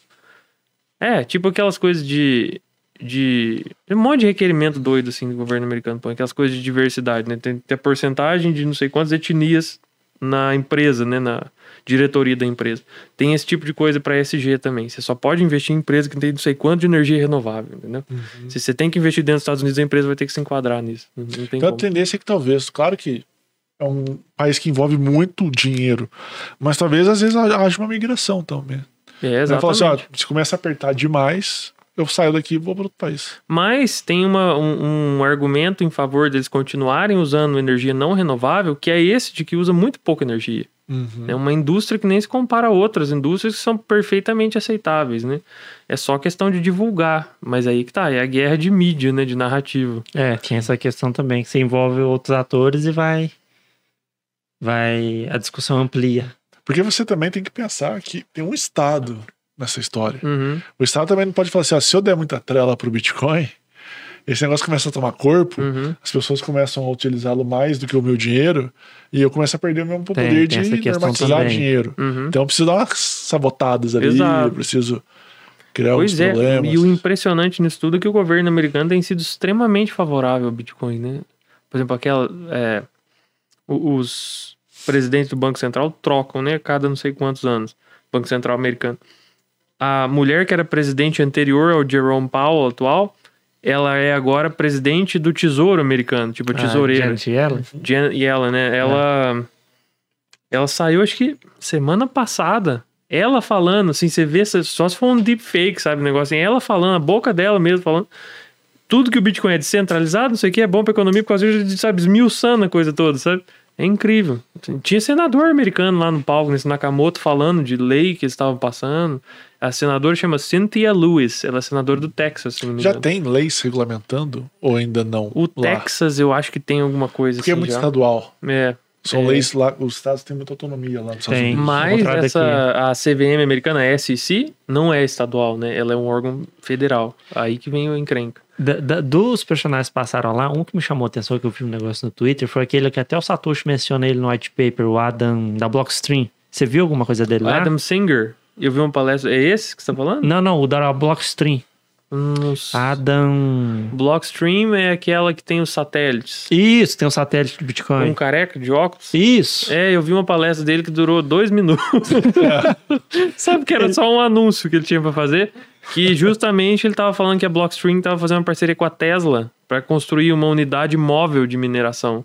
É, tipo aquelas coisas de. de. Um monte de requerimento doido, assim, do governo americano põe. Aquelas coisas de diversidade, né? Tem que ter porcentagem de não sei quantas etnias na empresa, né? Na diretoria da empresa. Tem esse tipo de coisa para ESG também. Você só pode investir em empresa que tem não sei quanto de energia renovável, entendeu? Se você tem que investir dentro dos Estados Unidos, a empresa vai ter que se enquadrar nisso. Então a como. tendência é que talvez, claro que é um país que envolve muito dinheiro, mas talvez às vezes haja uma migração também. É, Vai falar exatamente. assim, ó, se começa a apertar demais, eu saio daqui e vou para outro país. Mas tem uma, um, um argumento em favor deles continuarem usando energia não renovável, que é esse de que usa muito pouca energia. Uhum. É uma indústria que nem se compara a outras indústrias que são perfeitamente aceitáveis, né? É só questão de divulgar. Mas aí que tá, é a guerra de mídia, né? De narrativa. É, tinha essa questão também, que você envolve outros atores e vai. Vai. A discussão amplia. Porque você também tem que pensar que tem um Estado nessa história. Uhum. O Estado também não pode falar assim, ó, se eu der muita trela pro Bitcoin, esse negócio começa a tomar corpo, Uhum. as pessoas começam a utilizá-lo mais do que o meu dinheiro, e eu começo a perder o meu poder tem de questão normatizar também. dinheiro. Uhum. Então eu preciso dar umas sabotadas ali, Exato. eu preciso criar Pois é, problemas. e o impressionante nisso tudo é que o governo americano tem sido extremamente favorável ao Bitcoin, né? Por exemplo, aquela. é, os presidentes do Banco Central trocam, né? a Cada não sei quantos anos. Banco Central americano. A mulher que era presidente anterior ao Jerome Powell atual, ela é agora presidente do Tesouro americano, tipo a tesoureira. A Janet Yellen. Jan Yellen, né? Ela, ela saiu, acho que semana passada. Ela falando, assim, você vê, só se for um deepfake, sabe? Um negócio assim, ela falando, a boca dela mesmo falando. Tudo que o Bitcoin é descentralizado, não sei o que, é bom pra economia por causa de, sabe, esmiuçando a coisa toda, sabe? É incrível. Tinha senador americano lá no palco, nesse Nakamoto, falando de lei que eles estavam passando. A senadora chama Cynthia Lewis, ela é senadora do Texas, se não me Já tem leis regulamentando ou ainda não? O lá? Texas, eu acho que tem alguma coisa Porque é assim muito já. estadual. É. São É. leis lá, os estados têm muita autonomia lá nos Estados Tem. Unidos. Mas essa, a CVM americana, a SEC, não é estadual, né? Ela é um órgão federal. Aí que vem o encrenca. Da- da- dos personagens que passaram lá, um que me chamou a atenção, que eu vi um negócio no Twitter, foi aquele que até o Satoshi menciona ele no white paper, o Adam da Blockstream. Você viu alguma coisa dele O lá? Adam Singer, eu vi uma palestra. É esse que você tá falando? Não, não, o da Blockstream. Nossa. Adam. Blockstream é aquela que tem os satélites. Isso, tem um satélite do Um Bitcoin. careca de óculos. Isso. É, eu vi uma palestra dele que durou dois minutos. Sabe que era só um anúncio que ele tinha pra fazer? Que justamente ele tava falando que a Blockstream tava fazendo uma parceria com a Tesla para construir uma unidade móvel de mineração.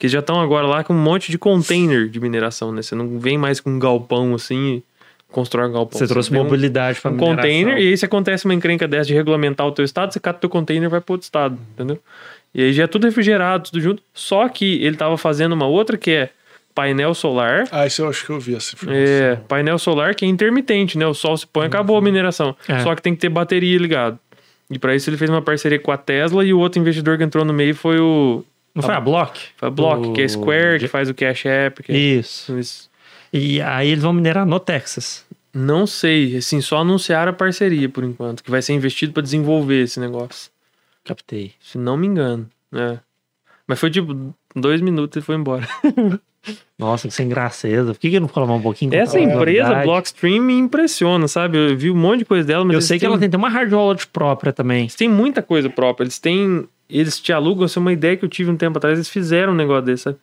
Que já estão agora lá com um monte de container de mineração, né? Você não vem mais com um galpão assim constrói um galpão. Você trouxe tem um- mobilidade para um container, e aí se acontece uma encrenca dessa de regulamentar o teu estado, você cata o teu container e vai para outro estado, entendeu? E aí já é tudo refrigerado, tudo junto. Só que ele tava fazendo uma outra que é painel solar. Ah, isso eu acho que eu vi essa informação. É, painel solar que é intermitente, né? O sol se põe, acabou a mineração. É. Só que tem que ter bateria ligado. E para isso ele fez uma parceria com a Tesla e o outro investidor que entrou no meio foi o Não foi a Block? foi a Block, O- que é Square, que faz o Cash App. Que é Isso. isso. E aí eles vão minerar no Texas. Não sei, assim, só anunciaram a parceria por enquanto, que vai ser investido para desenvolver esse negócio. Captei. Se não me engano. É. Mas foi tipo dois minutos e foi embora. Nossa, que sem graceza. Por que, que não falava um pouquinho? Essa empresa, Blockstream, me impressiona, sabe? Eu vi um monte de coisa dela, mas Eu sei que têm- ela tem, uma hard wallet própria também. Eles têm muita coisa própria. Eles têm. Eles te alugam. Essa é uma ideia que eu tive um tempo atrás. Eles fizeram um negócio desse, sabe?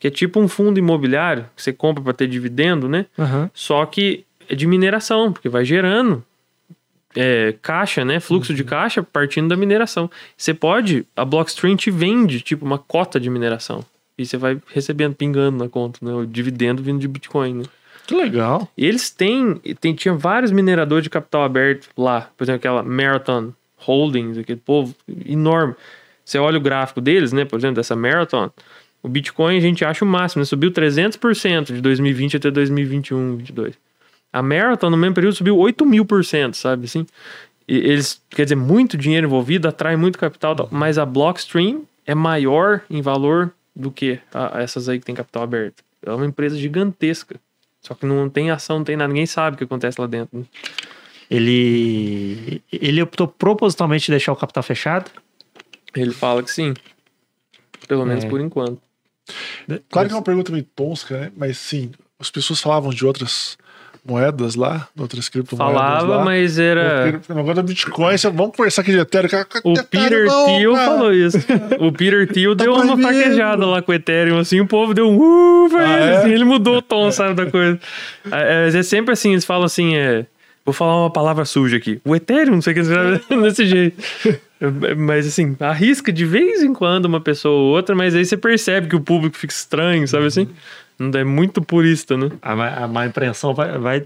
Que é tipo um fundo imobiliário que você compra para ter dividendo, né? Aham. Só que é de mineração, porque vai gerando é, caixa, né? Fluxo de caixa partindo da mineração. Você pode. A Blockstream te vende, tipo, uma cota de mineração. E você vai recebendo, pingando na conta, né? O dividendo vindo de Bitcoin, né? Que legal. E eles têm, tem, tinha vários mineradores de capital aberto lá. Por exemplo, aquela Marathon Holdings, aquele povo enorme. Você olha o gráfico deles, né? Por exemplo, dessa Marathon. O Bitcoin a gente acha o máximo, né? Subiu 300% de 2020 até 2021, 2022. A Marathon no mesmo período subiu 8 mil por cento, sabe assim? E eles, quer dizer, muito dinheiro envolvido, atrai muito capital, tal. mas a Blockstream é maior em valor do que a- essas aí que tem capital aberto. É uma empresa gigantesca. Só que não tem ação, não tem nada, ninguém sabe o que acontece lá dentro. né? Ele, ele optou propositalmente de deixar o capital fechado. Ele fala que sim. Pelo menos É. por enquanto. Claro que é uma pergunta meio tosca, né? Mas sim, as pessoas falavam de outras moedas lá, outras criptomoedas Falava, lá. mas era. Do Bitcoin, vamos conversar aqui de Ethereum. O Peter Thiel falou isso. O Peter Thiel Tá deu uma proibido. fraquejada lá com o Ethereum, assim, o povo deu um uh Ah, ele, é? assim, ele mudou o tom, sabe, da coisa. É, é, é sempre assim, eles falam assim, é, vou falar uma palavra suja aqui, o Ethereum, não sei o que, desse jeito. É, Mas assim, arrisca de vez em quando uma pessoa ou outra, mas aí você percebe que o público fica estranho, sabe assim? Não É muito purista, né? A, má- a má impressão vai, vai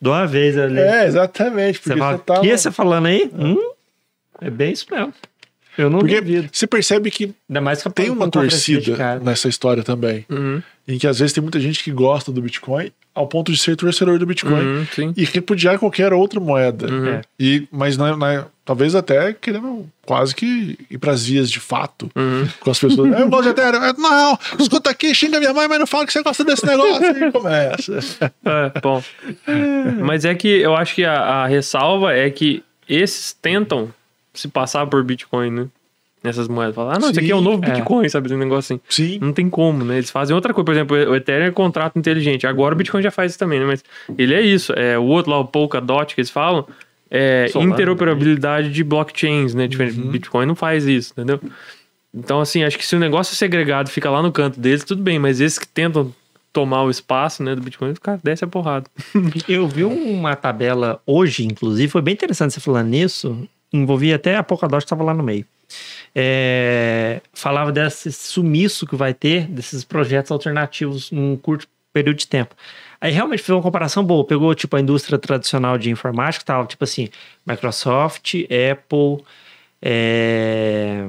de uma vez ali. É, exatamente. você Porque fala, você tava... o que você falando aí? Hum, é bem isso mesmo. Eu não Porque duvido. você percebe que Ainda mais que tem uma torcida dedicada. nessa história também. Uhum, Em que às vezes tem muita gente que gosta do Bitcoin ao ponto de ser torcedor do Bitcoin uhum, e repudiar qualquer outra moeda. Uhum. É. E, mas na- na- talvez até querendo quase que ir pras vias de fato Uhum. com as pessoas. eu gosto de Ethereum. É, Não, escuta aqui, xinga minha mãe, mas não fala que você gosta desse negócio. E começa. É, bom. Mas é que eu acho que a, a ressalva é que esses tentam se passar por Bitcoin, né? Nessas moedas. Falar, ah, não, isso aqui é o Sim, novo é. Bitcoin, sabe? Esse negócio assim. Sim. Não tem como, né? Eles fazem outra coisa. Por exemplo, o Ethereum é contrato inteligente. Agora o Bitcoin já faz isso também, né? Mas ele é isso. É, o outro lá, o Polkadot, que eles falam, é Solano, interoperabilidade de blockchains, né? Diferente. Bitcoin não faz isso, entendeu? Então, assim, acho que se o negócio é segregado fica lá no canto deles, tudo bem. Mas esses que tentam tomar o espaço, né, do Bitcoin, o cara desce a porrada. Eu vi uma tabela hoje, inclusive, foi bem interessante você falando nisso. Envolvia até a Polkadot estava lá no meio. É, falava desse sumiço que vai ter desses projetos alternativos num curto período de tempo. Aí realmente fez uma comparação boa. Pegou tipo a indústria tradicional de informática, tava tipo assim, Microsoft, Apple, é...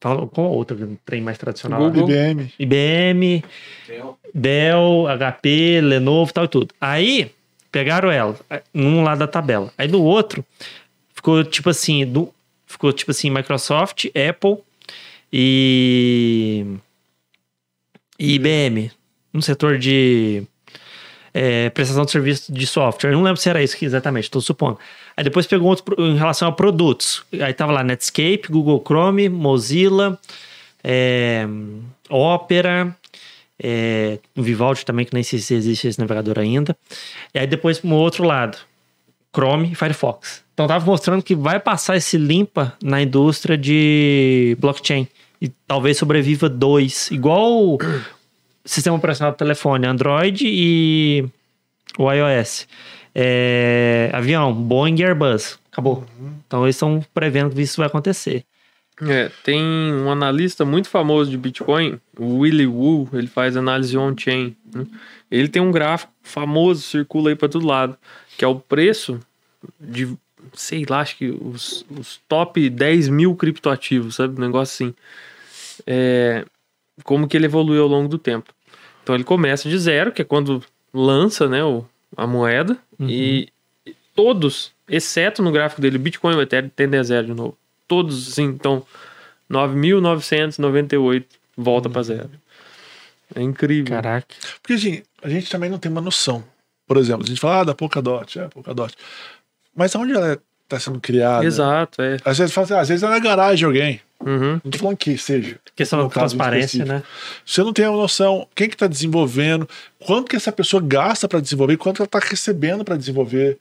Qual a outra trem mais tradicional? Google. IBM. IBM, Dell, HP, Lenovo, tal e tudo. Aí pegaram ela num lado da tabela. Aí no outro ficou tipo assim, do, ficou tipo assim Microsoft, Apple e, e IBM no setor de é, prestação de serviço de software. Eu não lembro se era isso exatamente, estou supondo. Aí depois pegou outro em relação a produtos. Aí tava lá Netscape, Google Chrome, Mozilla, é, Opera, é, o Vivaldi também, que nem sei se existe esse navegador ainda. E aí depois no outro lado, Chrome e Firefox. Então tava mostrando que vai passar esse limpa na indústria de blockchain. E talvez sobreviva dois. Igual o sistema operacional do telefone, Android e o iOS. É, avião, Boeing e Airbus. Acabou. Então eles estão prevendo que isso vai acontecer. É, tem um analista muito famoso de Bitcoin, o Willy Woo, ele faz análise on-chain. Né? Ele tem um gráfico famoso, circula aí para todo lado, que é o preço de, sei lá, acho que os, os top 10 mil criptoativos, sabe? Um negócio assim. É, como que ele evoluiu ao longo do tempo. Então ele começa de zero, que é quando lança né, o, a moeda, uhum. e todos, exceto no gráfico dele, Bitcoin e o Ethereum tendem a zero de novo. Todos, assim, então, 9.998 volta uhum. para zero. É incrível. Caraca. Porque, assim, a gente também não tem uma noção. Por exemplo, a gente fala ah, da Polkadot, é, Polkadot. Mas aonde ela está sendo criada? Exato, é. Às vezes, fala assim, ah, às vezes é na garagem de alguém. Uhum. Não tô falando que seja. Questão da transparência, né? Você não tem a noção quem que está desenvolvendo, quanto que essa pessoa gasta para desenvolver, quanto ela está recebendo para desenvolver.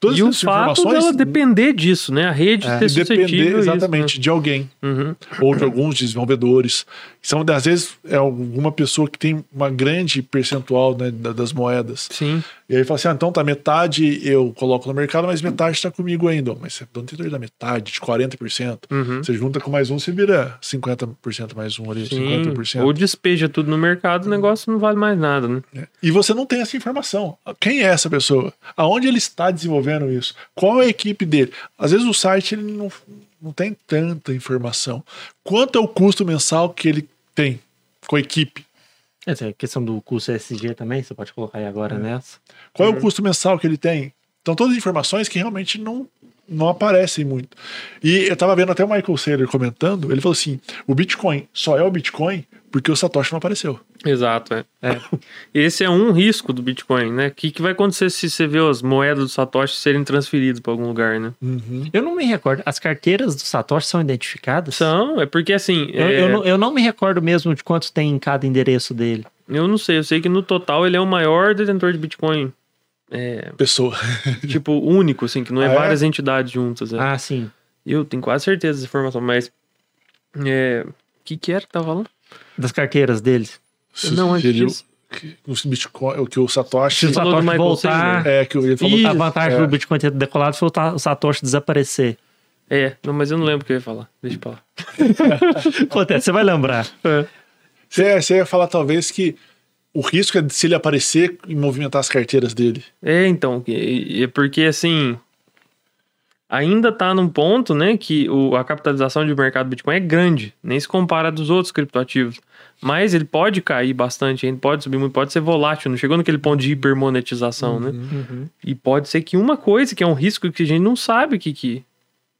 Todas e o fato dela depender disso, né? A rede é, ter depender exatamente isso, né? de alguém uhum. ou de alguns desenvolvedores. São às vezes é alguma pessoa que tem uma grande percentual né, das moedas. Sim. E aí fala assim: ah, então tá metade eu coloco no mercado, mas metade está comigo ainda. Mas você não tem da metade, de 40%. Uhum. Você junta com mais um, você vira 50% mais um ali, Sim. 50%. Ou despeja tudo no mercado, o negócio não vale mais nada, né? É. E você não tem essa informação. Quem é essa pessoa? Aonde ele está desenvolvendo isso? Qual é a equipe dele? Às vezes o site ele não, não tem tanta informação. Quanto é o custo mensal que ele tem com a equipe? Essa é a questão do custo SG também, você pode colocar aí agora é. nessa. Qual é o uhum. custo mensal que ele tem? Então, todas as informações que realmente não, não aparecem muito. E eu estava vendo até o Michael Saylor comentando, ele falou assim: o Bitcoin só é o Bitcoin porque o Satoshi não apareceu. Exato, é. é. Esse é um risco do Bitcoin, né? O que, que vai acontecer se você vê as moedas do Satoshi serem transferidas para algum lugar, né? Uhum. Eu não me recordo. As carteiras do Satoshi são identificadas? São, é porque assim. Eu, é... eu, não, eu não me recordo mesmo de quantos tem em cada endereço dele. Eu não sei, eu sei que no total ele é o maior detentor de Bitcoin. É... Pessoa. tipo, único, assim, que não é ah, é várias entidades juntas. É. Ah, sim. Eu tenho quase certeza dessa informação, mas. É. O que, que era que tava falando? Das carteiras deles. Não, antes disso. Que, o Bitcoin, que o Satoshi, o Satoshi voltar, é que ele falou a vantagem é. do Bitcoin ter decolado foi o Satoshi desaparecer. É, não, mas eu não lembro o que eu ia falar. Deixa pra lá. Acontece, você vai lembrar. É. Você, você ia falar talvez que o risco é de se ele aparecer e movimentar as carteiras dele. É, então, é porque assim, ainda está num ponto, né, que o, a capitalização de mercado do Bitcoin é grande, nem se compara dos outros criptoativos. Mas ele pode cair bastante, ainda pode subir muito, pode ser volátil, não chegou naquele ponto de hipermonetização, uhum, né? Uhum. E pode ser que uma coisa que é um risco que a gente não sabe que, que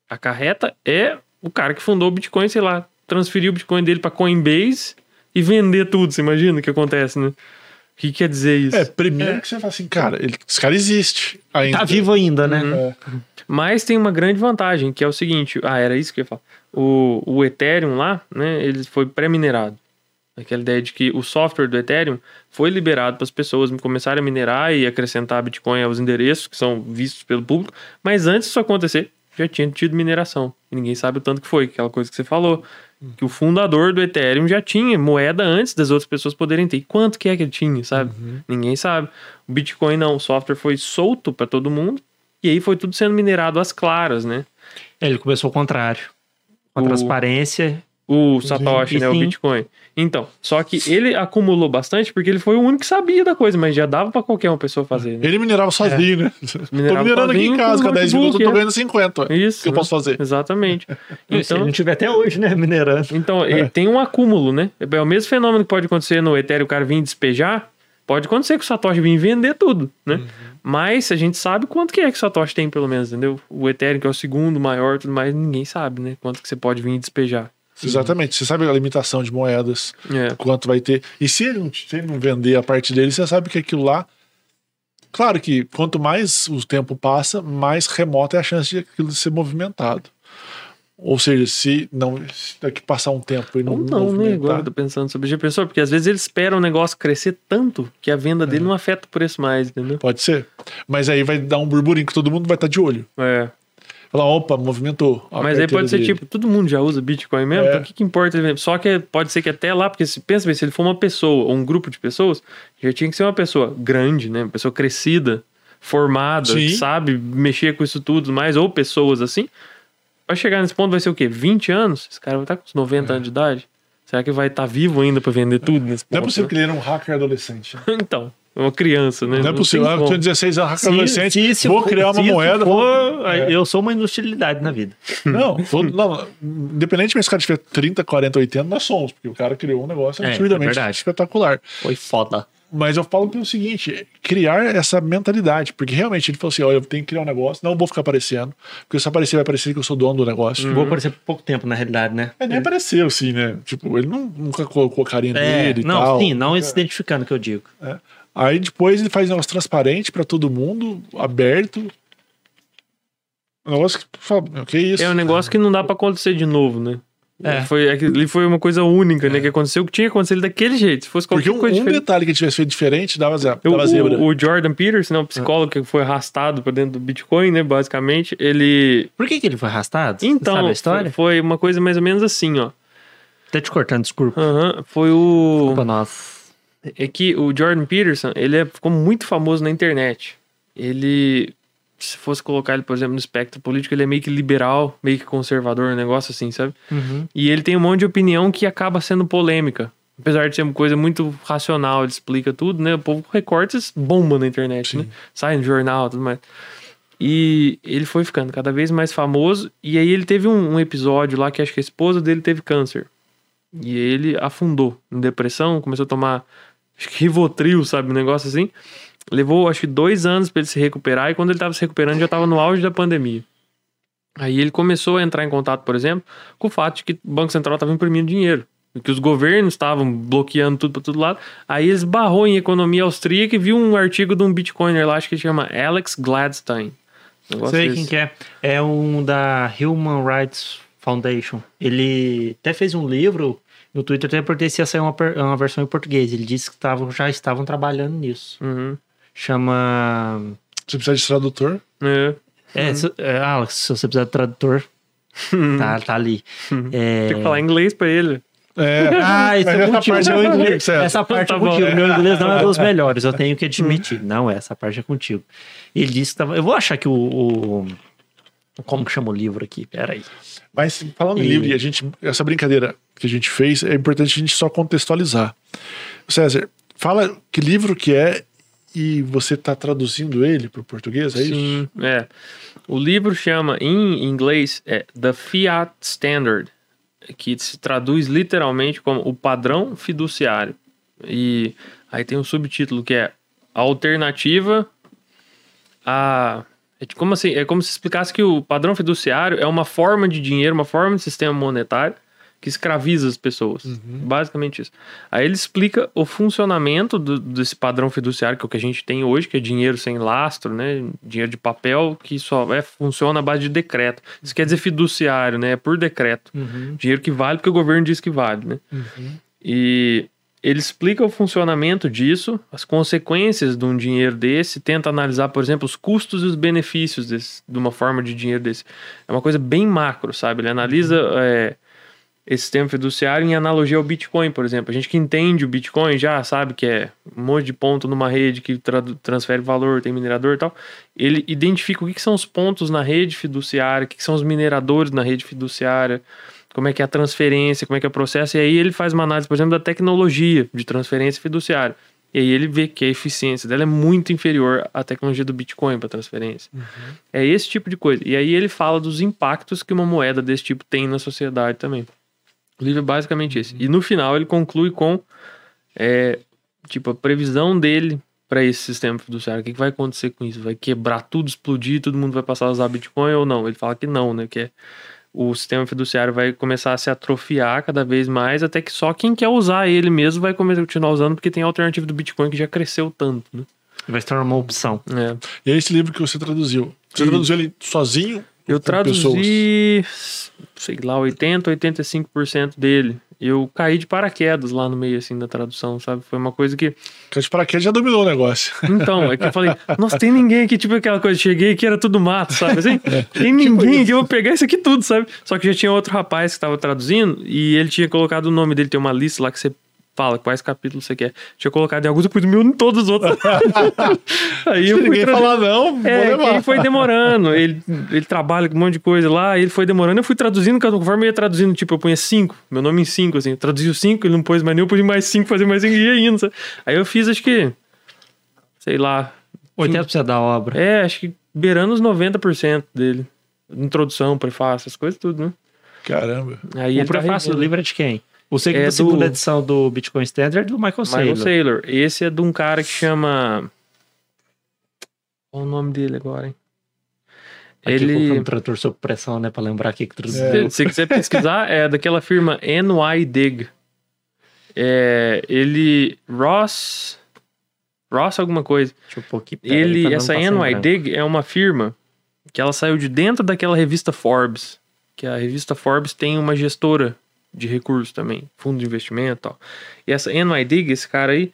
acarreta é o cara que fundou o Bitcoin, sei lá, transferir o Bitcoin dele para Coinbase e vender tudo. Você imagina o que acontece, né? O que quer dizer isso? É, primeiro é. que você fala assim, cara, ele, esse cara existe. Ainda. Tá vivo ainda, né? Uhum. É. Mas tem uma grande vantagem, que é o seguinte: ah, era isso que eu ia falar. O, o Ethereum lá, né, ele foi pré-minerado. Aquela ideia de que o software do Ethereum foi liberado para as pessoas começarem a minerar e acrescentar Bitcoin aos endereços que são vistos pelo público. Mas antes disso acontecer, já tinha tido mineração. E ninguém sabe o tanto que foi, aquela coisa que você falou. Que o fundador do Ethereum já tinha moeda antes das outras pessoas poderem ter. E quanto que é que ele tinha, sabe? Uhum. Ninguém sabe. O Bitcoin não, o software foi solto para todo mundo e aí foi tudo sendo minerado às claras, né? Ele começou ao contrário. Com a o... transparência. O Satoshi, né? O Bitcoin. Então, só que ele acumulou bastante porque ele foi o único que sabia da coisa, mas já dava para qualquer uma pessoa fazer. Né? Ele minerava sozinho, é. né? Minerava tô minerando aqui em casa, com 10 minutos eu tô ganhando 50. Isso. que eu posso fazer? Exatamente. Então, Se ele não tiver até hoje, né? Minerando. Então, é. tem um acúmulo, né? É o mesmo fenômeno que pode acontecer no Ethereum, o cara vir despejar. Pode acontecer que o Satoshi vir vender tudo, né? Uhum. Mas a gente sabe quanto que é que o Satoshi tem, pelo menos, entendeu? O Ethereum, que é o segundo maior, tudo mais, ninguém sabe, né? Quanto que você pode vir despejar. Exatamente. Você sabe a limitação de moedas, é. quanto vai ter. E se ele, não, se ele não vender a parte dele, você sabe que aquilo lá. Claro que quanto mais o tempo passa, mais remota é a chance de aquilo ser movimentado. Ou seja, se não se daqui passar um tempo e não. Ou não, né? Agora eu tô pensando sobre a pessoa, porque às vezes ele espera o negócio crescer tanto que a venda dele é. não afeta o preço mais, entendeu? Pode ser. Mas aí vai dar um burburinho que todo mundo vai estar tá de olho. É. Falar, opa, movimentou. Mas aí pode ser dele. tipo, todo mundo já usa Bitcoin mesmo, é. então o que, que importa? Só que pode ser que até lá, porque se pensa bem, se ele for uma pessoa ou um grupo de pessoas, já tinha que ser uma pessoa grande, né? Uma pessoa crescida, formada, Sim. sabe mexer com isso tudo mais, ou pessoas assim vai chegar nesse ponto, vai ser o quê? 20 anos? Esse cara vai estar com uns 90 anos de idade? Será que vai estar vivo ainda pra vender tudo nesse ponto? Não é possível né? que ele era um hacker adolescente. Então, é uma criança, né? Não é possível. Ah, eu tenho 16 anos, Se- adolescente, se isso vou for- criar uma se moeda. for, É. Eu sou uma inutilidade na vida. Não, todo, não, independentemente se o cara tiver 30, 40, 80, nós somos, porque o cara criou um negócio É, absurdamente é espetacular. Foi foda. Mas eu falo pelo seguinte: criar essa mentalidade, porque realmente ele falou assim: olha, eu tenho que criar um negócio, não vou ficar aparecendo, porque se aparecer, vai parecer que eu sou dono do negócio. Vou aparecer por pouco tempo, na realidade, né? É, nem apareceu, assim, né? Tipo, ele não, nunca colocou a carinha É, dele e não, tal. sim, não se identificando que eu digo. É. Aí depois ele faz um negócio transparente pra todo mundo, aberto. Um negócio que, fala, meu, que isso? É um negócio que não dá pra acontecer de novo, né? É. Foi, aquilo foi uma coisa única, né? Que aconteceu, que tinha acontecido daquele jeito. Se fosse Porque qualquer um, coisa um diferente. detalhe que ele tivesse feito diferente dava, ze- O, dava zebra. o, o Jordan Peterson, né, o psicólogo que foi arrastado pra dentro do Bitcoin, né? Basicamente, ele. Por que, que ele foi arrastado? Você Então, sabe a história? foi foi uma coisa mais ou menos assim, ó. Até te cortando, desculpa. Aham, foi o. Desculpa nós. É que o Jordan Peterson, ele é- ficou muito famoso na internet. Ele, se fosse colocar ele, por exemplo, no espectro político, ele é meio que liberal, meio que conservador, um negócio assim, sabe? Uhum. E ele tem um monte de opinião que acaba sendo polêmica. Apesar de ser uma coisa muito racional, ele explica tudo, né? O povo recorta e bomba na internet, né? Sai no jornal e tudo mais. E ele foi ficando cada vez mais famoso. E aí ele teve um, um episódio lá que acho que a esposa dele teve câncer. E ele afundou em depressão, começou a tomar acho que Rivotril, sabe? Um negócio assim. Levou acho que dois anos pra ele se recuperar. E quando ele tava se recuperando, já tava no auge da pandemia. Aí ele começou a entrar em contato, por exemplo, com o fato de que o Banco Central estava imprimindo dinheiro. Que os governos estavam bloqueando tudo para todo lado. Aí eles barrou em economia austríaca e viu um artigo de um bitcoiner lá, acho que chama Alex Gladstein. Sei desse. quem que é. É um da Human Rights Foundation. Ele até fez um livro no Twitter, até perguntei se ia sair uma, uma versão em português. Ele disse que tavam, já estavam trabalhando nisso. Uhum. Chama. Você precisa de tradutor? É. É, se- é, Alex, se você precisar de tradutor, tá, tá ali. É... Tem que falar inglês para ele. É. Ah, isso Mas é essa contigo. parte eu entendi, certo. Essa parte Tá é bom. contigo. Meu inglês não é dos melhores, eu tenho que admitir. Não, essa parte é contigo. Ele disse que tava. Eu vou achar que o. o- Como que chama o livro aqui? Pera aí. Mas falando em E- livro, e a gente, essa brincadeira que a gente fez, é importante a gente só contextualizar. César, fala que livro que é e você está traduzindo ele para o português, é isso? Sim, é. O livro chama, em inglês, é The Fiat Standard, que se traduz literalmente como o padrão fiduciário. E aí tem um subtítulo que é alternativa a... É como assim? É como se explicasse que o padrão fiduciário é uma forma de dinheiro, uma forma de sistema monetário que escraviza as pessoas. Basicamente isso. Aí ele explica o funcionamento do- desse padrão fiduciário, que é o que a gente tem hoje, que é dinheiro sem lastro, né? Dinheiro de papel que só é, funciona à base de decreto. Isso quer dizer fiduciário, né? É por decreto. Dinheiro que vale porque o governo diz que vale, né? E ele explica o funcionamento disso, as consequências de um dinheiro desse, tenta analisar, por exemplo, os custos e os benefícios desse, de uma forma de dinheiro desse. É uma coisa bem macro, sabe? Ele analisa é, esse sistema fiduciário em analogia ao Bitcoin, por exemplo. A gente que entende o Bitcoin já sabe que é um monte de ponto numa rede que transfere valor, tem minerador e tal. Ele identifica o que, que são os pontos na rede fiduciária, o que, que são os mineradores na rede fiduciária, como é que é a transferência, como é que é o processo. E aí ele faz uma análise, por exemplo, da tecnologia de transferência fiduciária. E aí ele vê que a eficiência dela é muito inferior à tecnologia do Bitcoin para transferência. É esse tipo de coisa. E aí ele fala dos impactos que uma moeda desse tipo tem na sociedade também. O livro é basicamente esse. E no final ele conclui com é, tipo a previsão dele para esse sistema fiduciário. O que, que vai acontecer com isso? Vai quebrar tudo, explodir, todo mundo vai passar a usar Bitcoin ou não? Ele fala que não, né? Que é, o sistema fiduciário vai começar a se atrofiar cada vez mais, até que só quem quer usar ele mesmo vai começar a continuar usando, porque tem a alternativa do Bitcoin que já cresceu tanto, né? Vai se tornar uma opção. É. E é esse livro que você traduziu. Você Sim. traduziu ele sozinho? Eu pessoas? traduzi, sei lá, 80, 85% dele. Eu caí de paraquedas lá no meio, assim, da tradução, sabe? Foi uma coisa que... Porque de paraquedas já dominou o negócio. Então, é que eu falei, nossa, tem ninguém aqui, tipo aquela coisa, cheguei que era tudo mato, sabe? Assim, É. tem ninguém aqui, eu vou pegar isso aqui tudo, sabe? Só que já tinha outro rapaz que estava traduzindo e ele tinha colocado o nome dele, tem uma lista lá que você fala quais capítulos você quer. Tinha colocado em alguns, eu pus meu em todos os outros. aí eu Se fui ninguém tra- falar não, É, ele foi demorando. Ele, ele trabalha com um monte de coisa lá, ele foi demorando. Eu fui traduzindo, conforme eu ia traduzindo, tipo, eu punha cinco, meu nome em cinco, assim. Eu traduzi os cinco, ele não pôs mais nenhum, eu pus mais cinco, fazer mais cinco e sabe? Aí eu fiz, acho que, sei lá. 80% da obra. É, acho que beirando os 90% dele. Introdução, prefácio, essas coisas tudo, né? Caramba. Aí o tá prefácio do revendo. livro é de quem? O É a do- segunda edição do Bitcoin Standard é do Michael Michael Saylor. Saylor. Esse é de um cara que chama. Qual o nome dele agora, hein? Aqui Ele. um trator sob pressão, né? Pra lembrar aqui que traduziu. Se quiser pesquisar, é daquela firma NY Dig. É, ele. Ross. Ross alguma coisa. Deixa eu pôr aqui. pera, Ele, pra não essa passar em NY branco. Dig é uma firma que ela saiu de dentro daquela revista Forbes. Que a revista Forbes tem uma gestora de recursos também, fundo de investimento e tal. E essa NY Dig, esse cara aí,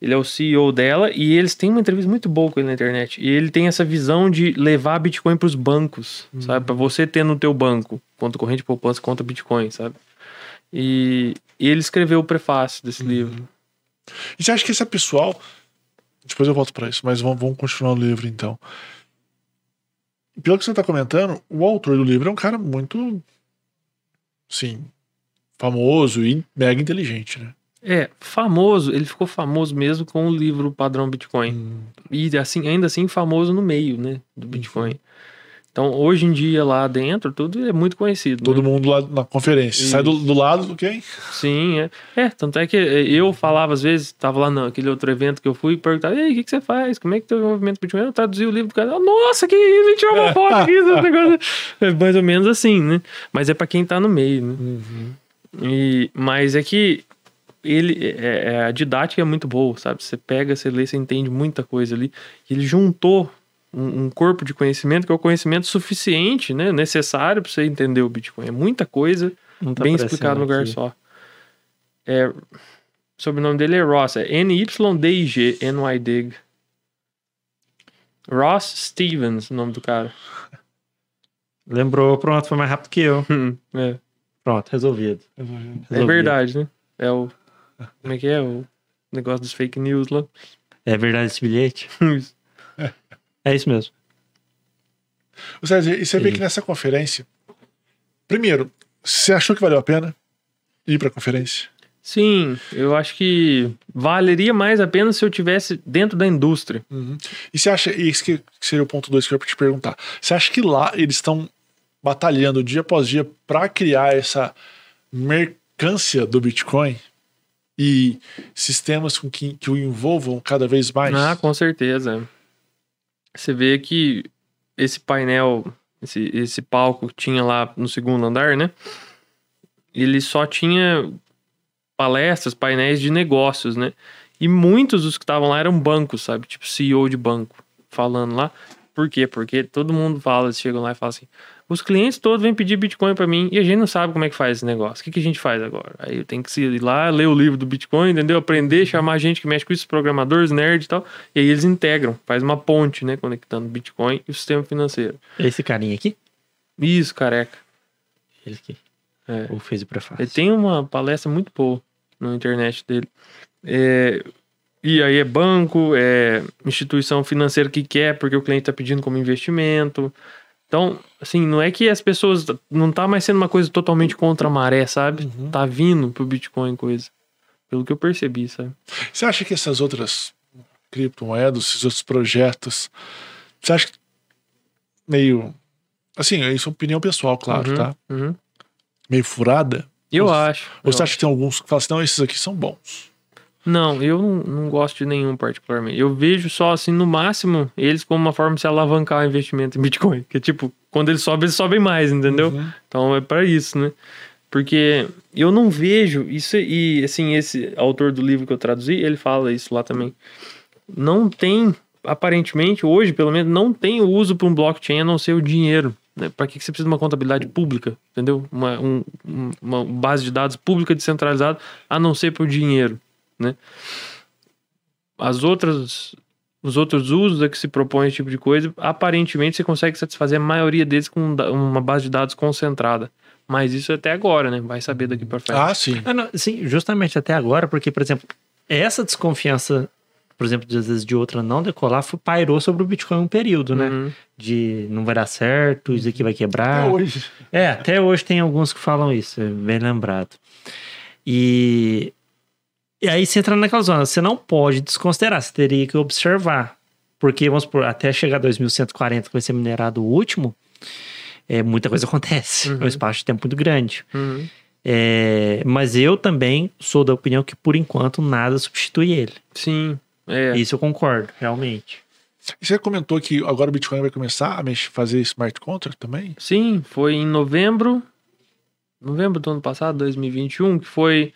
ele é o CEO dela e eles têm uma entrevista muito boa com ele na internet. E ele tem essa visão de levar Bitcoin para os bancos, sabe? Para você ter no teu banco conta corrente, poupança, conta Bitcoin, sabe? E, e ele escreveu o prefácio desse livro. E você acha que esse pessoal. Depois eu volto pra isso, mas vamos, vamos continuar o livro então. Pelo que você tá comentando, o autor do livro é um cara muito. Sim. Famoso e mega inteligente, né? É, famoso, ele ficou famoso mesmo com o livro Padrão Bitcoin. E assim, ainda assim famoso no meio, né, do Bitcoin. Então, hoje em dia lá dentro, tudo é muito conhecido. Todo né? mundo lá na conferência. Sai do, do lado do quem? Sim, é. É, tanto é que eu falava às vezes, tava lá naquele outro evento que eu fui e perguntava, ei, o que, que você faz? Como é que teu movimento Bitcoin? Eu traduzi o livro do cara, nossa, que tirou uma foto aqui, esse negócio. É mais ou menos assim, né? Mas é pra quem tá no meio, né? E, mas é que ele é, é- a didática é muito boa, sabe? Você pega, você lê, você entende muita coisa ali. Ele juntou um, um corpo de conhecimento que é o conhecimento suficiente, né? Necessário para você entender o Bitcoin. É muita coisa tá bem explicado no lugar aqui. só. É, o sobrenome dele é Ross, é N-Y-D-I-G, N-Y-Dig. Ross Stevens, o nome do cara. Lembrou, pronto, foi mais rápido que eu. é. Pronto, resolvido. É Resolvido. verdade, né? É o. Como é que é? O negócio dos fake news lá. É verdade esse bilhete? É isso mesmo. Ou seja, e você vê que nessa conferência. Primeiro, você achou que valeu a pena ir pra conferência? Sim, eu acho que valeria mais a pena se eu tivesse dentro da indústria. E você acha, e esse que seria o ponto 2 que eu ia te perguntar. Você acha que lá eles estão batalhando dia após dia para criar essa mercância do Bitcoin e sistemas com que, que o envolvam cada vez mais? Ah, com certeza. Você vê que esse painel, esse, esse palco que tinha lá no segundo andar, né? Ele só tinha palestras, painéis de negócios, né? E muitos dos que estavam lá eram bancos, sabe? Tipo CEO de banco falando lá. Por quê? Porque todo mundo fala, chegam lá e falam assim: os clientes todos vêm pedir Bitcoin pra mim e a gente não sabe como é que faz esse negócio. O que, que a gente faz agora? Aí eu tenho que ir lá, ler o livro do Bitcoin, entendeu? Aprender, chamar gente que mexe com isso, programadores, nerd e tal. E aí eles integram, faz uma ponte, né? Conectando Bitcoin e o sistema financeiro. Esse carinha aqui? Isso, careca. Ele aqui. É. Ou fez o prefácio. Ele tem uma palestra muito boa na internet dele. É, e aí é banco, é instituição financeira que quer, porque o cliente está pedindo como investimento. Então, assim, não é que as pessoas. Não tá mais sendo uma coisa totalmente contra a maré, sabe? Tá vindo pro Bitcoin coisa. Pelo que eu percebi, sabe? Você acha que essas outras criptomoedas, esses outros projetos, você acha que meio. Assim, isso é opinião pessoal, claro, Uhum, tá? uhum. Meio furada? Eu Ou- acho. Ou eu você acha que tem alguns que falam assim, não, esses aqui são bons? Não, eu não, não gosto de nenhum particularmente. Eu vejo só, assim, no máximo, eles como uma forma de se alavancar o investimento em Bitcoin. Que, tipo, quando eles sobem, eles sobem mais, entendeu? Uhum. Então é pra isso, né? Porque eu não vejo isso e assim esse autor do livro que eu traduzi, ele fala isso lá também. Não tem aparentemente hoje, pelo menos não tem uso para um blockchain a não ser o dinheiro. Né? Para que que você precisa de uma contabilidade pública, entendeu? Uma, um- um- uma base de dados pública descentralizada a não ser para o dinheiro, né? As outras os outros usos a que se propõe esse tipo de coisa, aparentemente você consegue satisfazer a maioria deles com uma base de dados concentrada. Mas isso até agora, né? Vai saber daqui para frente. Ah, sim. Ah, não, sim, justamente até agora, porque, por exemplo, essa desconfiança, por exemplo, às vezes de outra não decolar, foi- pairou sobre o Bitcoin um período, né? Uhum. De não vai dar certo, isso aqui vai quebrar. Até hoje. É, até hoje tem alguns que falam isso, é bem lembrado. E, e aí você entra naquela zona, você não pode desconsiderar, você teria que observar. Porque, vamos supor, até chegar a 2140, que vai ser minerado o último, é, muita coisa acontece. Uhum. É um espaço de tempo muito grande. Uhum. É, mas eu também sou da opinião que, por enquanto, nada substitui ele. Sim. É. Isso eu concordo, realmente. E você comentou que agora o Bitcoin vai começar a mexer, fazer smart contract também? Sim, foi em novembro. Novembro do ano passado, 2021, que foi.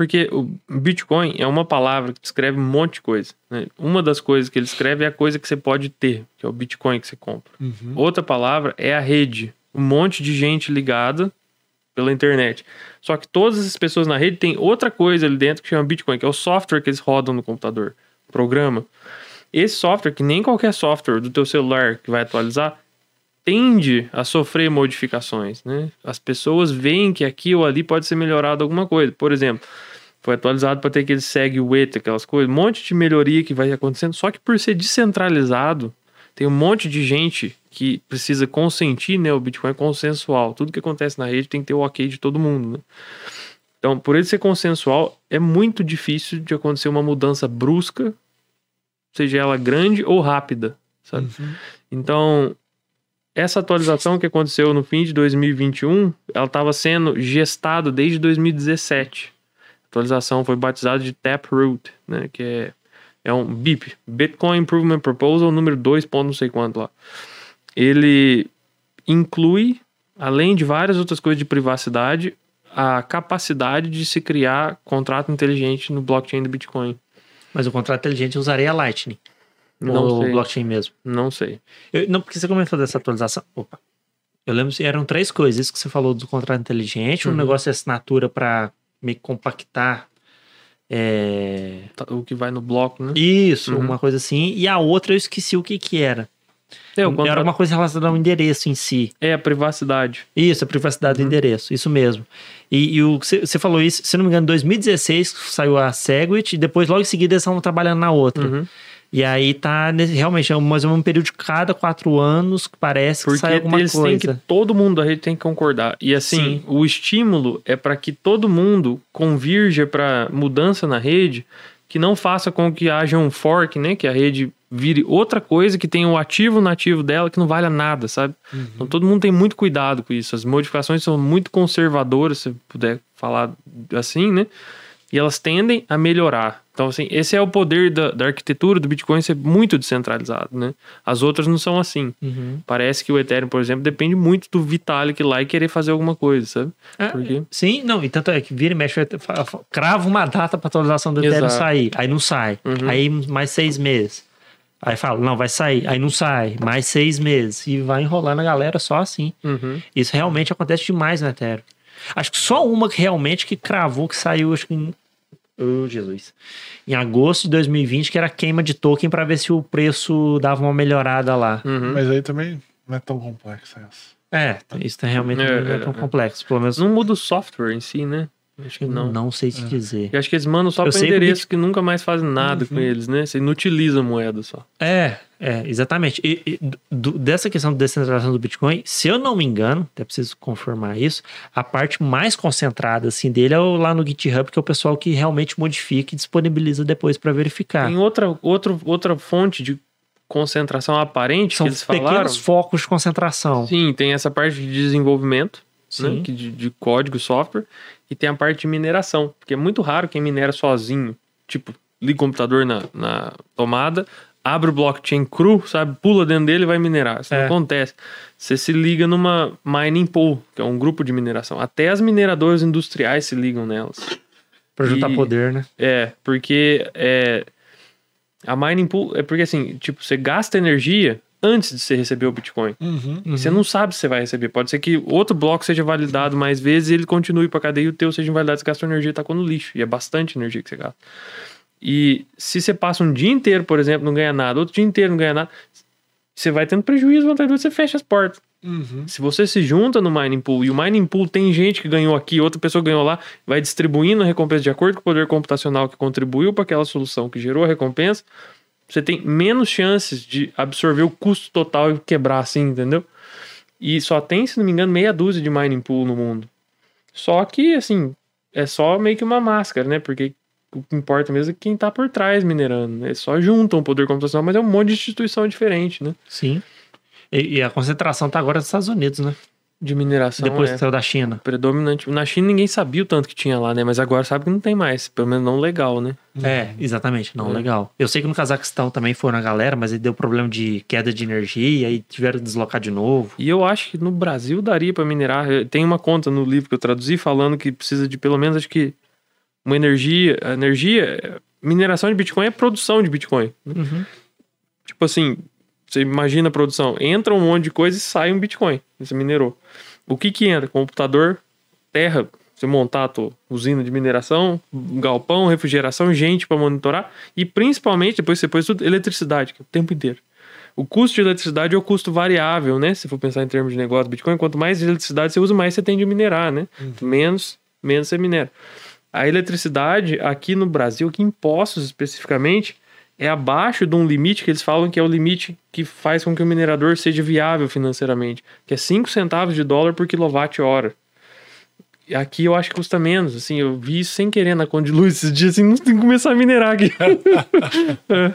Porque o Bitcoin é uma palavra que descreve um monte de coisa. né? Uma das coisas que ele escreve é a coisa que você pode ter, que é o Bitcoin que você compra. Uhum. Outra palavra é a rede. Um monte de gente ligada pela internet. Só que todas essas pessoas na rede têm outra coisa ali dentro que chama Bitcoin, que é o software que eles rodam no computador, programa. Esse software, que nem qualquer software do teu celular que vai atualizar, tende a sofrer modificações, né? As pessoas veem que aqui ou ali pode ser melhorado alguma coisa. Por exemplo, foi atualizado para ter aquele segue weight, aquelas coisas, um monte de melhoria que vai acontecendo, só que por ser descentralizado, tem um monte de gente que precisa consentir, né? O Bitcoin é consensual. Tudo que acontece na rede tem que ter o ok de todo mundo, né? Então, por ele ser consensual, é muito difícil de acontecer uma mudança brusca, seja ela grande ou rápida, sabe? Uhum. Então, essa atualização que aconteceu no fim de 2021, ela estava sendo gestada desde 2017. Atualização foi batizada de Taproot, né, que é, é um BIP, Bitcoin Improvement Proposal número 2. ponto não sei quanto lá. Ele inclui, além de várias outras coisas de privacidade, a capacidade de se criar contrato inteligente no blockchain do Bitcoin. Mas o contrato inteligente usaria Lightning. Não ou sei. blockchain mesmo. Não sei. Eu- não, porque você comentou dessa atualização. Opa. Eu lembro que eram três coisas. Isso que você falou do contrato inteligente, um Uhum. negócio de assinatura para meio que compactar. é, Tá- O que vai no bloco, né? Isso, Uhum. uma coisa assim. E a outra eu esqueci o que que era. É, Era uma coisa relacionada ao endereço em si. é a privacidade. Isso, a privacidade do endereço, isso mesmo. E, o que você você falou isso, se não me engano, em 2016 saiu a Segwit e depois logo em seguida eles estavam trabalhando na outra. Uhum. E aí tá nesse- realmente é um- mais ou menos um período de cada quatro anos que parece que Porque sai alguma eles têm coisa. que todo mundo da rede tem que concordar. E assim, Sim. o estímulo é para que todo mundo convirja para mudança na rede, que não faça com que haja um fork, né, que a rede vire outra coisa que tenha o ativo nativo dela que não valha nada, sabe? Então todo mundo tem muito cuidado com isso. As modificações são muito conservadoras, se puder falar assim, né? E elas tendem a melhorar. Então, assim, esse é o poder da, da arquitetura do Bitcoin ser muito descentralizado, né? As outras não são assim. Uhum. Parece que o Ethereum, por exemplo, depende muito do Vitalik lá e querer fazer alguma coisa, sabe? É, Por quê? Sim, não, e tanto é que vira e mexe, crava uma data para atualização do Ethereum Exato. sair, aí não sai. Uhum. Aí mais seis meses. Aí fala, não, vai sair, aí não sai, mais seis meses. E vai enrolando a galera só assim. Uhum. Isso realmente acontece demais no Ethereum. Acho que só uma que realmente que cravou, que saiu, acho que em. Oh, Jesus. Em agosto de 2020, que era queima de token para ver se o preço dava uma melhorada lá. Uhum. Mas aí também não é tão complexo essa. É, isso tá realmente É, não é é, tão é. complexo. Pelo menos Não muda o software em si, né? Acho que não, não. sei te dizer. Eu acho que eles mandam só para sei que o endereço que nunca mais fazem nada com Uhum. eles, né? Você inutiliza a moeda só. É, é, exatamente. E, e do- dessa questão de descentralização do Bitcoin, se eu não me engano, até preciso confirmar isso, a parte mais concentrada assim dele é lá no GitHub, que é o pessoal que realmente modifica e disponibiliza depois para verificar. Tem outra, outro, outra fonte de concentração aparente São que eles falaram. pequenos focos de concentração. Sim, tem essa parte de desenvolvimento, né? de, de código, software, e tem a parte de mineração, porque é muito raro quem minera sozinho. Tipo, liga o computador na, na tomada, abre o blockchain cru, sabe? Pula dentro dele e vai minerar. Isso É. não acontece. Você se liga numa mining pool, que é um grupo de mineração. Até as mineradoras industriais se ligam nelas. Pra juntar E- poder, né? É, porque é, a mining pool é porque assim, tipo, você gasta energia antes de você receber o Bitcoin. Uhum. E Você não sabe se você vai receber. Pode ser que outro bloco seja validado mais vezes e ele continue pra cadeia e o teu seja invalidado. Você gastou energia e tacou no lixo. E é bastante energia que você gasta. E se você passa um dia inteiro, por exemplo, não ganha nada, outro dia inteiro não ganha nada, você vai tendo prejuízo, vontade você fecha as portas. Uhum. Se você se junta no mining pool e o mining pool tem gente que ganhou aqui, outra pessoa ganhou lá, vai distribuindo a recompensa de acordo com o poder computacional que contribuiu para aquela solução que gerou a recompensa, você tem menos chances de absorver o custo total e quebrar assim, entendeu? E só tem, se não me engano, meia dúzia de mining pool no mundo. Só que, assim, é só meio que uma máscara, né? Porque o que importa mesmo é quem tá por trás minerando. Né? Só juntam o poder computacional, mas é um monte de instituição diferente, né? Sim. E, e a concentração tá agora nos Estados Unidos, né? De mineração. Depois é que saiu da China. predominante. Na China ninguém sabia o tanto que tinha lá, né? Mas agora sabe que não tem mais. Pelo menos não legal, né? É, exatamente. Não, É. legal. Eu sei que no Cazaquistão também foram a galera, mas aí deu problema de queda de energia e tiveram que deslocar de novo. E eu acho que no Brasil daria pra minerar. Tem uma conta no livro que eu traduzi falando que precisa de pelo menos, acho que, uma energia. a Energia. Mineração de Bitcoin é produção de Bitcoin. Uhum. Tipo assim, você imagina a produção. Entra um monte de coisa e sai um Bitcoin. Você minerou. O que que entra? Computador, terra, você montar a tua usina de mineração, galpão, refrigeração, gente para monitorar e principalmente, depois você põe tudo, eletricidade, que é o tempo inteiro. O custo de eletricidade é o custo variável, né? Se for pensar em termos de negócio Bitcoin, quanto mais eletricidade você usa, mais você tem de minerar, né? Menos, menos você minera. A eletricidade aqui no Brasil, aqui em Poços especificamente, é abaixo de um limite que eles falam que é o limite que faz com que o minerador seja viável financeiramente, que é 5 centavos de dólar por quilowatt-hora. Aqui eu acho que custa menos, assim, eu vi isso sem querer na conta de luz esses dias, assim, não tem que começar a minerar aqui. É.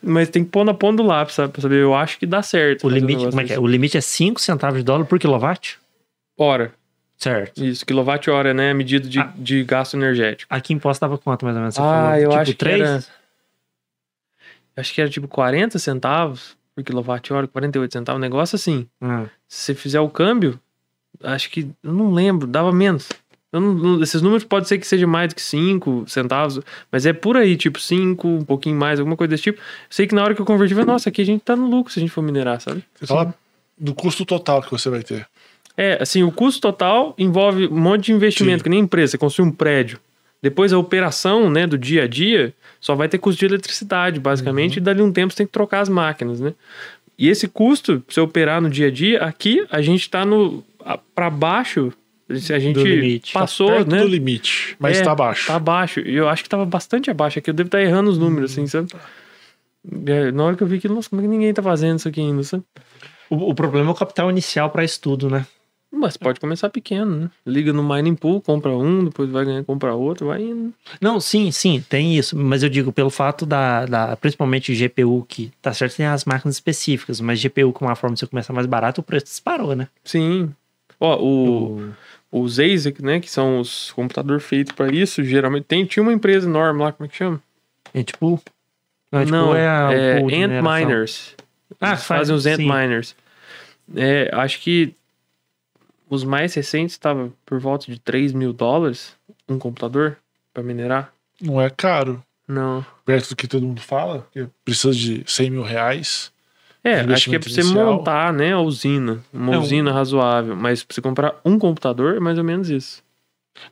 Mas tem que pôr na ponta do lápis, sabe, pra saber, eu acho que dá certo. O limite, é que é? O limite é 5 centavos de dólar por quilowatt? Hora, Certo. isso, quilowatt-hora, né, medida de, Ah. de gasto energético. Aqui em Poços tava quanto mais ou menos? Você Ah, falou? eu tipo, acho que três? era- Acho que era tipo 40 centavos por quilowatt-hora, 48 centavos, um negócio assim. Ah, Se você fizer o câmbio, acho que, eu não lembro, dava menos. Não- esses números pode ser que seja mais do que 5 centavos, mas é por aí, tipo 5, um pouquinho mais, alguma coisa desse tipo. Sei que na hora que eu converti, eu falei, nossa, aqui a gente tá no lucro se a gente for minerar, sabe? Você fala do custo total que você vai ter. É, assim, o custo total envolve um monte de investimento, Sim. que nem empresa, você construi um prédio. Depois a operação, né, do dia a dia, só vai ter custo de eletricidade, basicamente, e dali um tempo você tem que trocar as máquinas, né? E esse custo, pra você operar no dia a dia, aqui a gente tá no a- pra baixo, a gente limite. passou, Perto né? do limite, mas É, tá abaixo. Tá abaixo. E eu acho que tava bastante abaixo aqui. Eu devo estar errando os números, assim, sabe? É, na hora que eu vi que, nossa, como é que ninguém tá fazendo isso aqui ainda, sabe? O, o problema é o capital inicial para estudo, né? Mas pode começar pequeno, né? Liga no mining pool, compra um, depois vai ganhar, compra outro, vai indo. Não, sim, sim, tem isso. Mas eu digo pelo fato da, da principalmente GPU, que tá certo, tem as máquinas específicas, mas GPU com uma forma de você começar mais barato, o preço disparou, né? Sim. Ó, o, os ASIC, né, que são os computadores feitos para isso, geralmente tem, tinha uma empresa enorme lá, como é que chama? É tipo. Não, é, tipo, Não, é, a- o é Ant. Miners. Ah, faz- fazem os Ant sim. Miners. É, acho que os mais recentes estavam por volta de 3 mil dólares um computador para minerar. Não é caro. Não. Perto do que todo mundo fala, que precisa de 100 mil reais. É, acho que é pra você inicial. montar, né, a usina. Uma É, um- usina razoável. Mas pra você comprar um computador, é mais ou menos isso.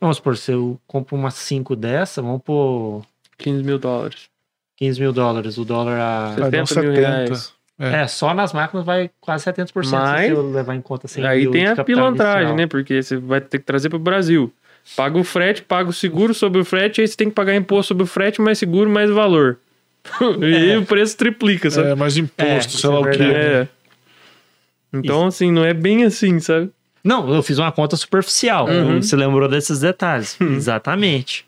Vamos supor, se eu compro umas 5 dessa, vamos por 15 mil dólares. 15 mil dólares. O dólar a. Vai dar uns 70 mil 70. reais. É. É, só nas máquinas vai quase 70% Mas- se eu levar em conta 100 Aí mil tem a pilantragem, inicial. né? Porque você vai ter que trazer pro Brasil. Paga o frete, paga o seguro sobre o frete, aí você tem que pagar imposto sobre o frete, mais seguro, mais valor. e aí o preço triplica, sabe? É, mais imposto, É, sei isso lá é o quê. verdade. É. Então, assim, não é bem assim, sabe? Não, eu fiz uma conta superficial. Uhum. Você lembrou desses detalhes. Exatamente.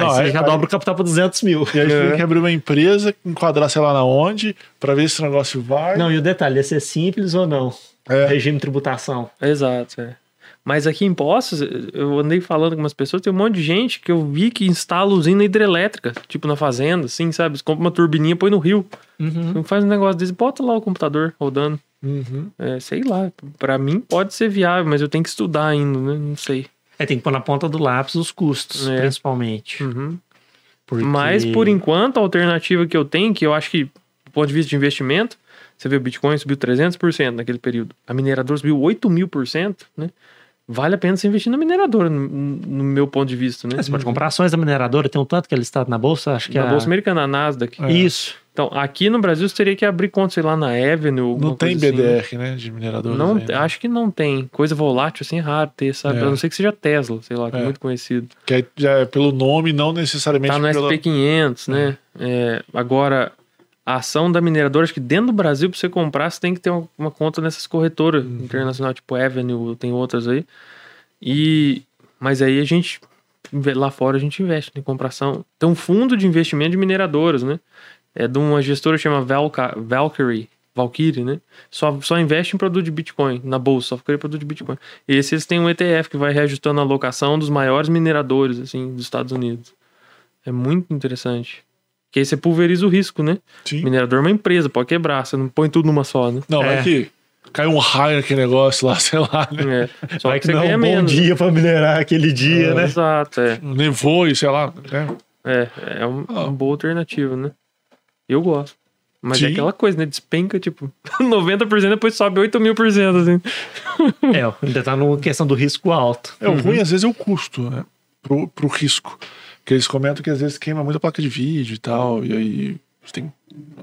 Aí Não, você aí- já aí- dobra o capital para 200 mil. E aí É. tem que abrir uma empresa, enquadrar sei lá na onde, pra ver se esse negócio vai. Não, e o detalhe, ia ser simples ou não? É. Regime de tributação. Exato, é. Mas aqui em Poços, eu andei falando com umas pessoas, tem um monte de gente que eu vi que instala usina hidrelétrica, tipo na fazenda, assim, sabe? Você compra uma turbininha, põe no rio. Uhum. Não faz um negócio desse, bota lá o computador rodando. Uhum. É, sei lá, pra mim pode ser viável, mas eu tenho que estudar ainda, né? Não sei. É, tem que pôr na ponta do lápis os custos, É. principalmente. Uhum. Porque... Mas, por enquanto, a alternativa que eu tenho, que eu acho que, do ponto de vista de investimento, você vê o Bitcoin subiu 300% naquele período. A mineradora subiu 8 mil por cento, né? Vale a pena você investir na mineradora, no, no meu ponto de vista, né? É, você pode comprar ações da mineradora, tem um tanto que é listado na bolsa, acho que Na é... Bolsa Americana, na Nasdaq. É. Isso. Então, aqui no Brasil você teria que abrir conta, sei lá, na Avenue. Não tem coisa assim. BDR, né? De mineradores. Não, ainda. acho que não tem. Coisa volátil, assim, é raro ter, sabe? É. A não ser que seja Tesla, sei lá, que é É. muito conhecido. Que é, já é pelo nome, não necessariamente Tá no pela... SP500, né? É, agora, a ação da mineradora, acho que dentro do Brasil, pra você comprar, você tem que ter uma, uma conta nessas corretoras Uhum. internacionais, tipo Avenue, tem outras aí. E, mas aí a gente, lá fora, a gente investe em compração. Tem um fundo de investimento de mineradoras, né? É de uma gestora que chama Valca, Valkyrie. Valkyrie, né? Só, só investe em produto de Bitcoin, na bolsa, só fica em produto de Bitcoin. E esse eles têm um ETF que vai reajustando a alocação dos maiores mineradores, assim, dos Estados Unidos. É muito interessante. Que aí você pulveriza o risco, né? Sim. Minerador é uma empresa, pode quebrar, você não põe tudo numa só, né? Não, É. é que cai um raio naquele negócio lá, sei lá, né? É. Só Vai que que você não é ganha um bom menos. dia pra minerar aquele dia, né? Exato, é. Nevou e sei lá, né? É, é um- Ah. uma boa alternativa, né? Eu gosto. Mas Sim. é aquela coisa, né? Despenca, tipo, 90% depois sobe 8 mil por cento, assim. É, ainda tá numa questão do risco alto. É, o ruim às vezes é o custo, né? Pro, pro risco. Que eles comentam que às vezes queima muita placa de vídeo e tal, e aí você tem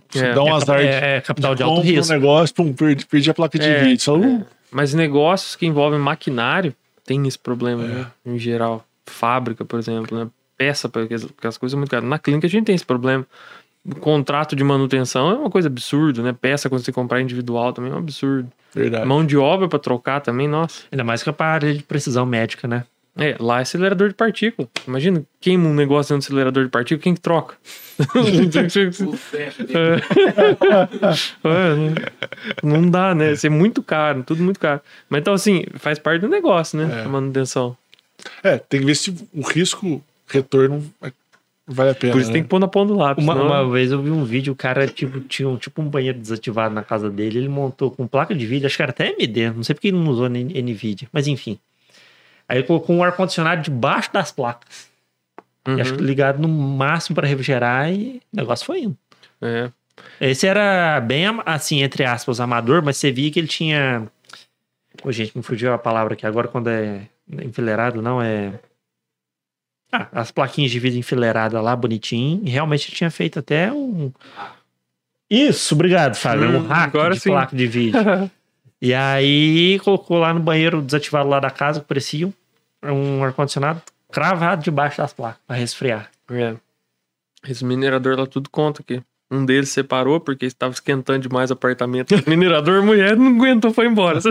você É, dá um é, azar de, é, é capital de alto compra risco. um negócio, pum, perdi, perdi a placa de É, vídeo. Só, uh, Mas negócios que envolvem maquinário tem esse problema, É. né? Em geral. Fábrica, por exemplo, né? Peça, porque as, porque as coisas são muito caras. Na clínica a gente tem esse problema. Contrato de manutenção é uma coisa absurda, né? Peça quando você comprar individual também é um absurdo. verdade. Mão de obra pra trocar também, nossa. Ainda mais que a área de precisão médica, né? É, lá é acelerador de partícula. Imagina, queima um negócio dentro do acelerador de partícula, quem que troca? É, não, não dá, né? Isso é muito caro, tudo muito caro. Mas então, assim, faz parte do negócio, né? É. A manutenção. É, tem que ver se o risco, retorno é- vale a pena. Por isso né? tem que pôr na ponta do lápis. Uma, senão- uma vez eu vi um vídeo, o cara tipo, tinha um, tipo um banheiro desativado na casa dele, ele montou com placa de vídeo, acho que era até AMD, não sei porque ele não usou NVIDIA, mas enfim. Aí ele colocou um ar-condicionado debaixo das placas. Uhum, E acho que ligado no máximo para refrigerar e o negócio foi indo. é. Esse era bem, assim, entre aspas, amador, mas você via que ele tinha. Ô, gente, me fugiu a palavra aqui agora quando é enfileirado, não é. Ah, as plaquinhas de vidro enfileirada lá, bonitinho. E realmente tinha feito até um. Isso, obrigado, Fábio. Hum, um hack de sim. placa de vídeo. e aí colocou lá no banheiro desativado lá da casa, que parecia um ar-condicionado cravado debaixo das placas para resfriar. É. Esse minerador lá tudo conta aqui. Um deles separou porque estava esquentando demais o apartamento. O minerador, mulher, não aguentou, foi embora.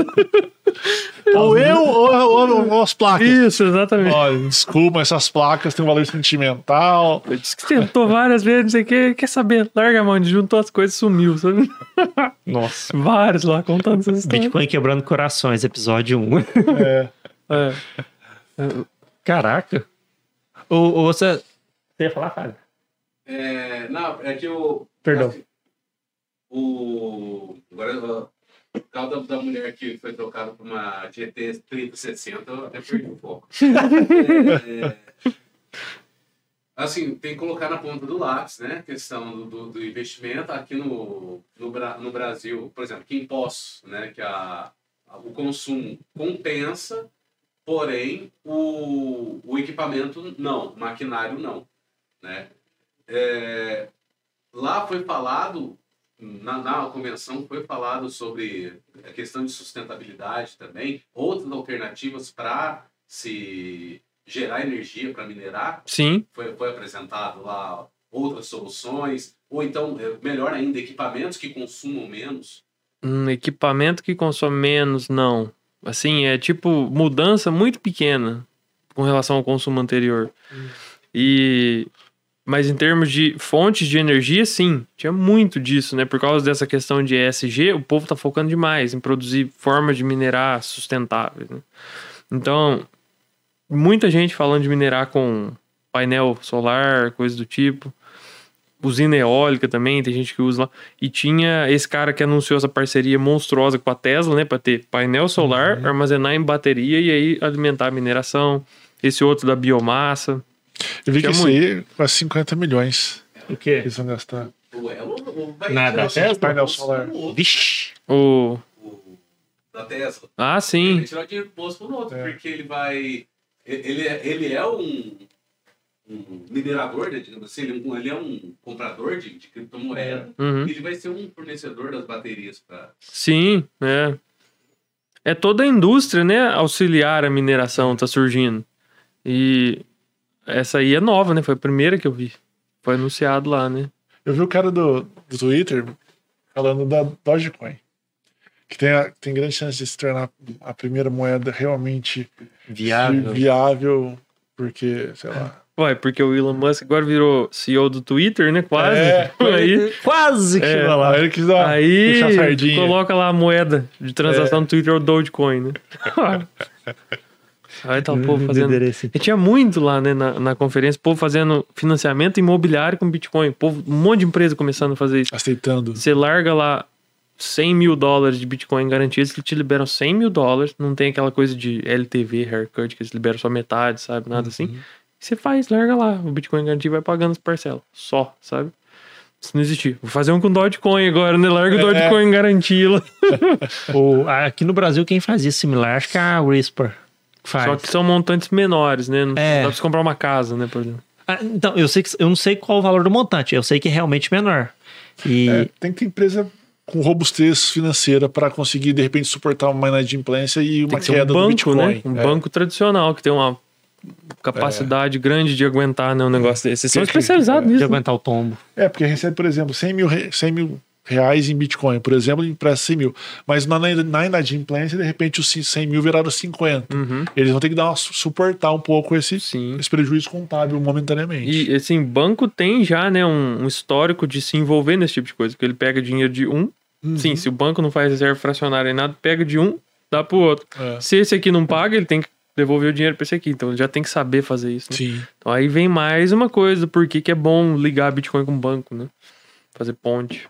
Ou eu, ou, ou, ou as placas. Isso, exatamente. Olha, desculpa, essas placas têm um valor sentimental. Eu disse que tentou várias vezes, não sei o que. Quer saber? Larga a mão, juntou as coisas e sumiu, sabe? Nossa. Vários lá contando essas histórias. Bitcoin quebrando corações, episódio 1. É, É. Caraca. Ou, ou você. Você ia falar, Fábio? É, não, é que o. Perdão. assim, o. Agora, ó, o carro da, mulher que foi trocado por uma GT 3060, eu até perdi um pouco. É, assim, tem que colocar na ponta do lápis, né? A questão do, do, do investimento. Aqui no, no, no Brasil, por exemplo, que impostos, né? Que a, a- o consumo compensa, porém o, o equipamento não, o maquinário não, né? É, lá foi falado, na, na convenção foi falado sobre a questão de sustentabilidade também, outras alternativas para se gerar energia para minerar, Sim, foi, foi apresentado lá outras soluções, ou então, é, melhor ainda, equipamentos que consumam menos. um equipamento que consome menos, não. Assim, é tipo mudança muito pequena com relação ao consumo anterior. E mas em termos de fontes de energia, sim, tinha muito disso, né? Por causa dessa questão de ESG, o povo tá focando demais em produzir formas de minerar sustentáveis. né? Então, muita gente falando de minerar com painel solar, coisa do tipo. Usina eólica também, tem gente que usa lá. E tinha esse cara que anunciou essa parceria monstruosa com a Tesla, né? Pra ter painel solar, armazenar em bateria e aí alimentar a mineração. Esse outro da biomassa. Eu vi que aí é quase 50 milhões O quê? que eles vão gastar. Nada, o Tesla? Painel solar. Vixe. O... o- Da Tesla. Ah, Ele sim. vai tirar dinheiro do bolso pro outro, É. porque ele vai. Ele é, ele é um, um minerador, né, digamos assim, ele, é um- ele é um comprador de, de criptomoeda, Uhum. ele vai ser um fornecedor das baterias para. Sim, é. É toda a indústria, né, auxiliar a mineração tá surgindo. E essa aí é nova, né? Foi a primeira que eu vi. Foi anunciado lá, né? Eu vi o cara do, do Twitter falando da Dogecoin. Que tem, a- tem grande chance de se tornar a primeira moeda realmente Viável. viável, porque, sei lá. Ué, porque o Elon Musk agora virou CEO do Twitter, né? Quase. É. aí, Quase que É, lá. Aí ele quis dar, aí puxar a sardinha. coloca lá a moeda de transação É. no Twitter, o Dogecoin, né? aí tá o povo fazendo Endereço. E tinha muito lá, né, na, na conferência, o povo fazendo financiamento imobiliário com Bitcoin. Povo, um monte de empresa começando a fazer isso. Aceitando. Você larga lá 100 mil dólares de Bitcoin garantidos, que te liberam 100 mil dólares. Não tem aquela coisa de LTV, haircut, que eles liberam só metade, sabe? Nada assim. Você faz, larga lá. O Bitcoin garantido vai pagando as parcelas. Só, sabe? Isso não existir. Vou fazer um com Dogecoin agora, né? Larga o É. Dogecoin garantido. O- aqui no Brasil, quem faz isso similar, acho que é a Whisper. Faz. Só que são montantes menores, né? Não É. dá pra você comprar uma casa, né, por exemplo. Ah, então, eu, sei que, eu não sei qual o valor do montante, eu sei que é realmente menor. E É, tem que ter empresa com robustez financeira para conseguir, de repente, suportar uma inadimplência e uma Tem que queda um do banco, Bitcoin. né? Um É. banco tradicional que tem uma capacidade grande de aguentar né, um negócio desse. Vocês são especializados de nisso. né? aguentar o tombo. É, porque recebe, por exemplo, 100 mil, re- 100 mil reais em Bitcoin, por exemplo, e empresta 100 mil. Mas na, na inadimplência, de repente, os 100 mil viraram 50. Uhum. Eles vão ter que dar uma, suportar um pouco esse, Sim. esse prejuízo contábil momentaneamente. E, assim, banco tem já, né, um, um histórico de se envolver nesse tipo de coisa, porque ele pega dinheiro de um. Uhum. Sim, se o banco não faz reserva fracionária nem nada, pega de um, dá pro outro. É. Se esse aqui não paga, ele tem que devolver o dinheiro pra esse aqui. Então ele já tem que saber fazer isso. Né? Sim. Então aí vem mais uma coisa, por que que é bom ligar Bitcoin com banco, né? Fazer ponte.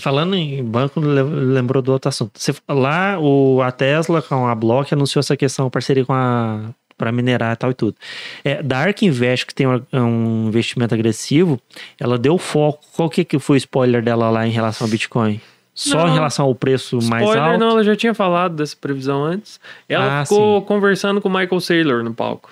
Sim, e falando em banco, lem- lembrou do outro assunto. Você- lá, o, a Tesla com a Block anunciou essa questão, parceria com a para minerar e tal e tudo. É, da Ark Invest, que tem um, um investimento agressivo, ela deu foco. Qual que, que foi o spoiler dela lá em relação ao Bitcoin? Só Não. em relação ao preço mais Spoiler, alto? não, ela já tinha falado dessa previsão antes. Ela Ah, ficou conversando com o Michael Saylor no palco.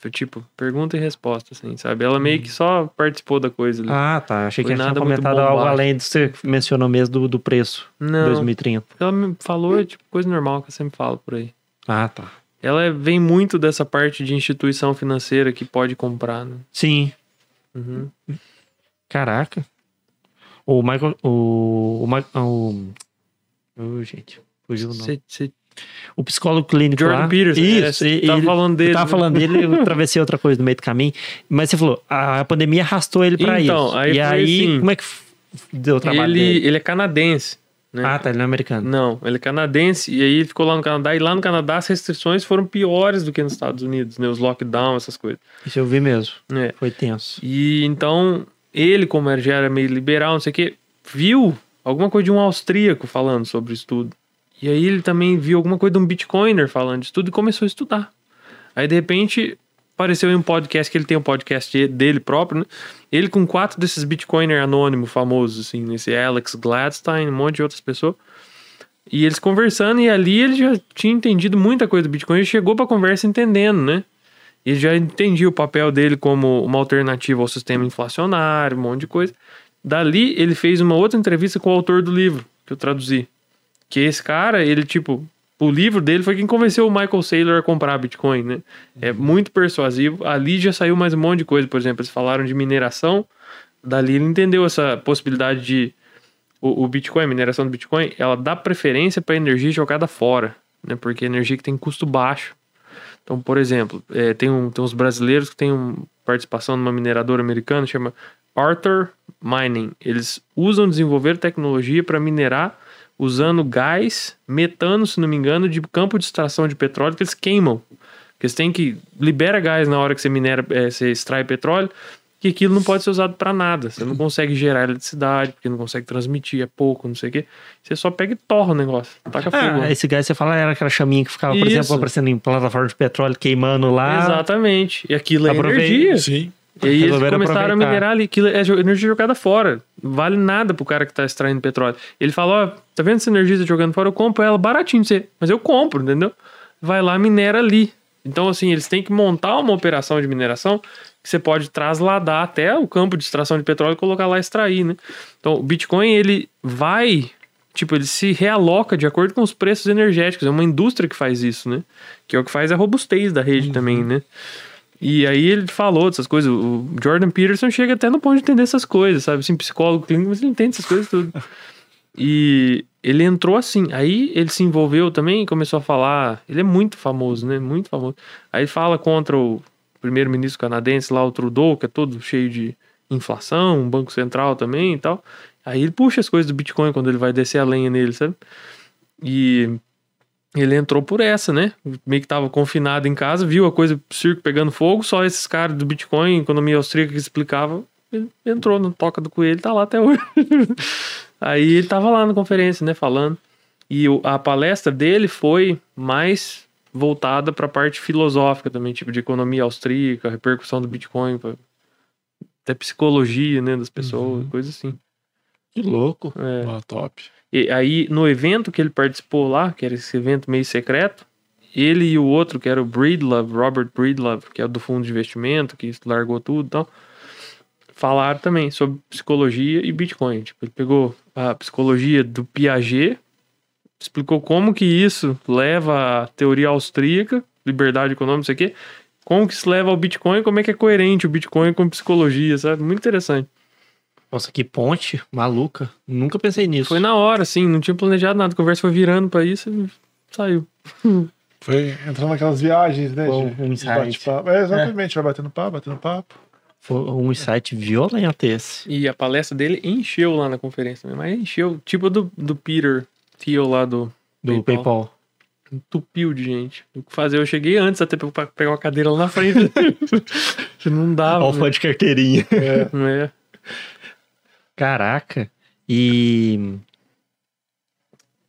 Foi tipo, pergunta e resposta, assim, sabe? Ela meio que só participou da coisa ali. Ah, tá. Achei Foi que ela tinha comentado algo além do que você mencionou mesmo do, do preço. Não, 2030. ela me falou é tipo coisa normal que eu sempre falo por aí. Ah, tá. Ela é- vem muito dessa parte de instituição financeira que pode comprar, né? Sim. Uhum. Caraca. O Michael. O. O. Ma- o, o gente, fugiu o nome. Cê- cê- O psicólogo clínico Jordan lá. Peterson, Isso. é, tava ele- falando dele, tava né? falando dele, eu atravessei outra coisa no meio do caminho. Mas você falou, a, a pandemia arrastou ele pra Então, isso. aí e aí, assim, como é que deu o trabalho ele, dele? ele é canadense. Né? Ah, tá, ele não é americano. Não, ele é canadense e aí ele ficou lá no Canadá e lá no Canadá as restrições foram piores do que nos Estados Unidos, né? Os lockdowns, essas coisas. Isso eu vi mesmo. É. Foi tenso. E então, ele, como já era meio liberal, não sei o que, viu alguma coisa de um austríaco falando sobre isso tudo. E aí ele também viu alguma coisa de um bitcoiner falando disso tudo e começou a estudar. Aí, de repente, apareceu em um podcast, que ele tem um podcast dele próprio, né? Ele com quatro desses bitcoiner anônimos famosos, assim, esse Alex Gladstein, um monte de outras pessoas. E eles conversando, e ali ele já tinha entendido muita coisa do Bitcoin, ele chegou pra conversa entendendo, né? E já entendia o papel dele como uma alternativa ao sistema inflacionário, um monte de coisa. Dali, ele fez uma outra entrevista com o autor do livro, que eu traduzi. Que esse cara, ele, tipo, o livro dele foi quem convenceu o Michael Saylor a comprar Bitcoin, né? É muito persuasivo. Ali já saiu mais um monte de coisa, por exemplo, eles falaram de mineração. Dali ele entendeu essa possibilidade de o, o Bitcoin, a mineração do Bitcoin, ela dá preferência para energia jogada fora, né? Porque é energia que tem custo baixo. Então, por exemplo, é, tem, um, tem uns brasileiros que têm um, participação numa mineradora americana, chama Arthur Mining. Eles usam desenvolver tecnologia para minerar usando gás, metano, se não me engano, de campo de extração de petróleo que eles queimam. Porque você tem que libera gás na hora que você minera, é, você extrai petróleo, que aquilo não pode ser usado para nada. Você não consegue gerar eletricidade, porque não consegue transmitir, é pouco, não sei o quê. Você só pega e torra o negócio, taca fogo. Ah, esse gás você fala era aquela chaminha que ficava, por Isso. exemplo, aparecendo em plataforma de petróleo queimando lá. Exatamente. E aquilo é Aproveita. energia. Sim. E aí eles começaram a minerar ali, aquilo é energia jogada fora. Não vale nada pro cara que tá extraindo petróleo. Ele fala, ó, tá vendo essa energia que tá jogando fora? Eu compro ela baratinho, pra você. mas eu compro, entendeu? Vai lá, minera ali. Então, assim, eles têm que montar uma operação de mineração que você pode trasladar até o campo de extração de petróleo e colocar lá e extrair, né? Então, o Bitcoin, ele vai, tipo, ele se realoca de acordo com os preços energéticos. É uma indústria que faz isso, né? Que é o que faz a robustez da rede também, né? E aí ele falou dessas coisas. O Jordan Peterson chega até no ponto de entender essas coisas, sabe? Assim, psicólogo clínico, mas ele entende essas coisas tudo. E ele entrou assim. Aí ele se envolveu também e começou a falar. Ele é muito famoso, né? Muito famoso. Aí fala contra o primeiro-ministro canadense lá, o Trudeau, que é todo cheio de inflação, um banco central também e tal. Aí ele puxa as coisas do Bitcoin quando ele vai descer a lenha nele, sabe? E ele entrou por essa, né? Meio que tava confinado em casa, viu a coisa, o circo pegando fogo, só esses caras do Bitcoin, economia austríaca que explicavam, ele entrou no toca do coelho, tá lá até hoje. Aí ele tava lá na conferência, né, falando. E a palestra dele foi mais voltada para a parte filosófica também, tipo de economia austríaca, repercussão do Bitcoin, até psicologia, né, das pessoas, Uhum. coisa assim. Que louco. É. Ah, top. E aí, no evento que ele participou lá, que era esse evento meio secreto, ele e o outro, que era o Breedlove, Robert Breedlove, que é do fundo de investimento, que largou tudo e tal, falaram também sobre psicologia e Bitcoin. Tipo, ele pegou a psicologia do Piaget, explicou como que isso leva à teoria austríaca, liberdade econômica, não sei o quê, como que isso leva ao Bitcoin, como é que é coerente o Bitcoin com psicologia, sabe? Muito interessante. Nossa, que ponte maluca. Nunca pensei nisso. Foi na hora, assim, não tinha planejado nada. A conversa foi virando pra isso e saiu. Foi entrando naquelas viagens, né? De- um insight. É, exatamente, vai batendo papo, batendo papo. Foi um insight violento esse. E a palestra dele encheu lá na conferência, né? mas encheu, tipo do, do Peter Thiel lá do, Do PayPal. PayPal. entupiu de gente. O que fazer? Eu cheguei antes até pra pegar uma cadeira lá na frente. não dava. Olha o fã de carteirinha. né? É. Caraca. E.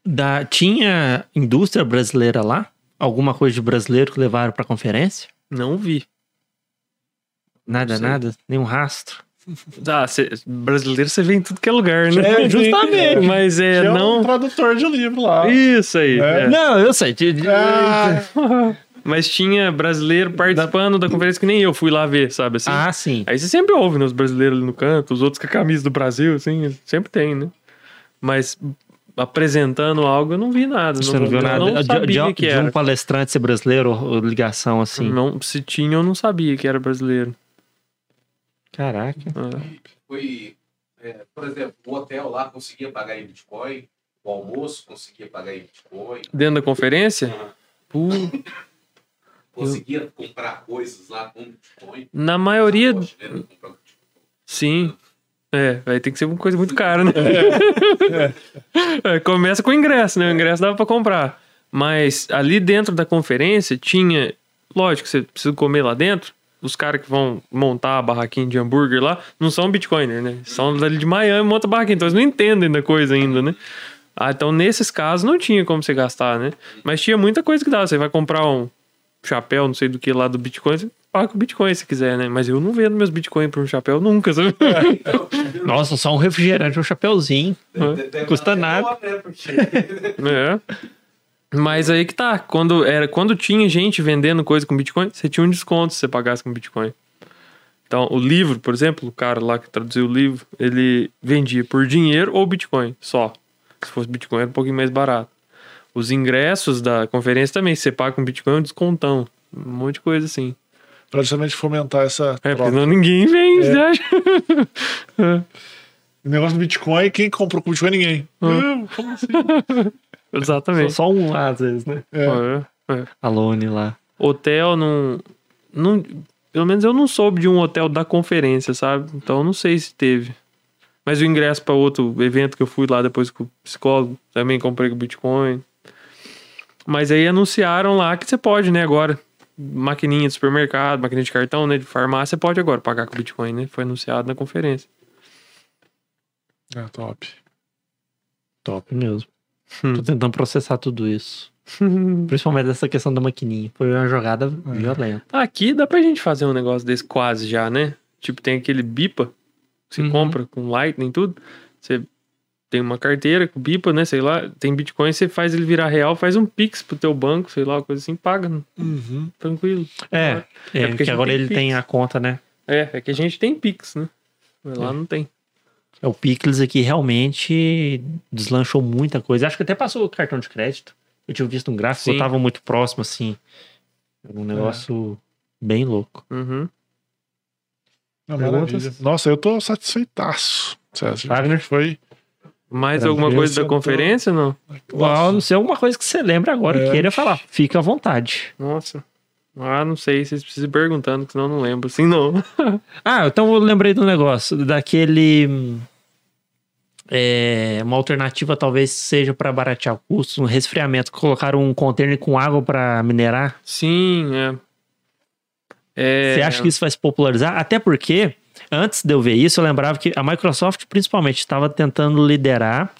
Da... Tinha indústria brasileira lá? Alguma coisa de brasileiro que levaram pra conferência? Não vi. Nada, Sei. nada? Nenhum rastro? Ah, cê- brasileiro você vê em tudo que é lugar, né? É, justamente. Mas é, Tinha um não. tradutor de livro lá. Isso aí. É. é. Não, eu sei. de- de- Ah, Mas tinha brasileiro participando da conferência que nem eu fui lá ver, sabe? Assim. Ah, sim. Aí você sempre ouve, né? Os brasileiros ali no canto, os outros com a camisa do Brasil, assim, sempre tem, né? Mas apresentando algo, eu não vi nada. Você não, viu eu nada Não de, sabia de- que de era. um palestrante ser brasileiro ou ligação assim? Não, se tinha, eu não sabia que era brasileiro. Caraca. Ah. Foi, é, por exemplo, o hotel lá conseguia pagar em Bitcoin, o almoço conseguia pagar em Bitcoin, Dentro da conferência? Pô, conseguia comprar coisas lá com Bitcoin. na maioria, Poxa, né, sim. É, vai ter que ser uma coisa muito cara, né? É, começa com o ingresso, né? O ingresso dava pra comprar. Mas ali dentro da conferência tinha. Lógico, você precisa comer lá dentro. Os caras que vão montar a barraquinha de hambúrguer lá não são bitcoiner, né? São dali de Miami, monta a barraquinha. Então eles não entendem da coisa ainda, né? Ah, então nesses casos não tinha como você gastar, né? Mas tinha muita coisa que dava. Você vai comprar um chapéu, não sei do que lá do Bitcoin, você paga com Bitcoin se quiser, né? Mas eu não vendo meus Bitcoin por um chapéu nunca, sabe? Nossa, só um refrigerante, um chapeuzinho. Deve Custa nada. né, É. Mas aí que tá. Quando, era, quando tinha gente vendendo coisa com Bitcoin, você tinha um desconto se você pagasse com Bitcoin. Então, o livro, por exemplo, o cara lá que traduziu o livro, ele vendia por dinheiro ou Bitcoin só. Se fosse Bitcoin, era um pouquinho mais barato. Os ingressos da conferência também, se você paga com Bitcoin, é um descontão. Um monte de coisa assim. pra justamente fomentar essa É, porque troca. senão ninguém vende, É. né? O negócio do Bitcoin, quem comprou com Bitcoin? Ninguém. Não, como assim? Exatamente. Só um lá, às vezes, né? É. É, é. Alone lá. hotel não, não. Pelo menos eu não soube de um hotel da conferência, sabe? Então eu não sei se teve. Mas o ingresso para outro evento que eu fui lá depois com o psicólogo, também comprei com Bitcoin. Mas aí anunciaram lá que você pode, né, agora. Maquininha de supermercado, maquininha de cartão, né, de farmácia, pode agora pagar com Bitcoin, né? Foi anunciado na conferência. É, top. Top mesmo. Hum. Tô tentando processar tudo isso. Principalmente essa questão da maquininha. Foi uma jogada violenta. Aqui dá pra gente fazer um negócio desse quase já, né? Tipo, tem aquele BIPA, que você Uhum. compra com Lightning e tudo. Você tem uma carteira com bipa, né? Sei lá, tem Bitcoin, você faz ele virar real, faz um Pix pro teu banco, sei lá, uma coisa assim, paga, né? Uhum. tranquilo. É, é, É porque agora tem ele Pix. tem a conta, né? É, é que a gente tem Pix, né? Mas lá não tem. É, O Picles aqui realmente deslanchou muita coisa. Acho que até passou o cartão de crédito. Eu tinha visto um gráfico, Sim. eu tava muito próximo, assim. Um negócio bem louco. Uhum. Não, Perguntas? maravilha. Nossa, eu tô satisfeitaço. César. Wagner? Foi. Mais alguma coisa da tô- conferência, não? Uau, não sei, alguma coisa que você lembra agora É. queira falar. Fica à vontade. Nossa. Ah, não sei, vocês precisam ir perguntando, que senão eu não lembro. Assim, não. Ah, então eu lembrei do negócio, daquele. é, uma alternativa talvez seja para baratear o custo, um resfriamento. Colocaram um container com água para minerar. Sim, é. É, Você acha que isso vai se popularizar? Até porque, antes de eu ver isso, eu lembrava que a Microsoft, principalmente, estava tentando liderar,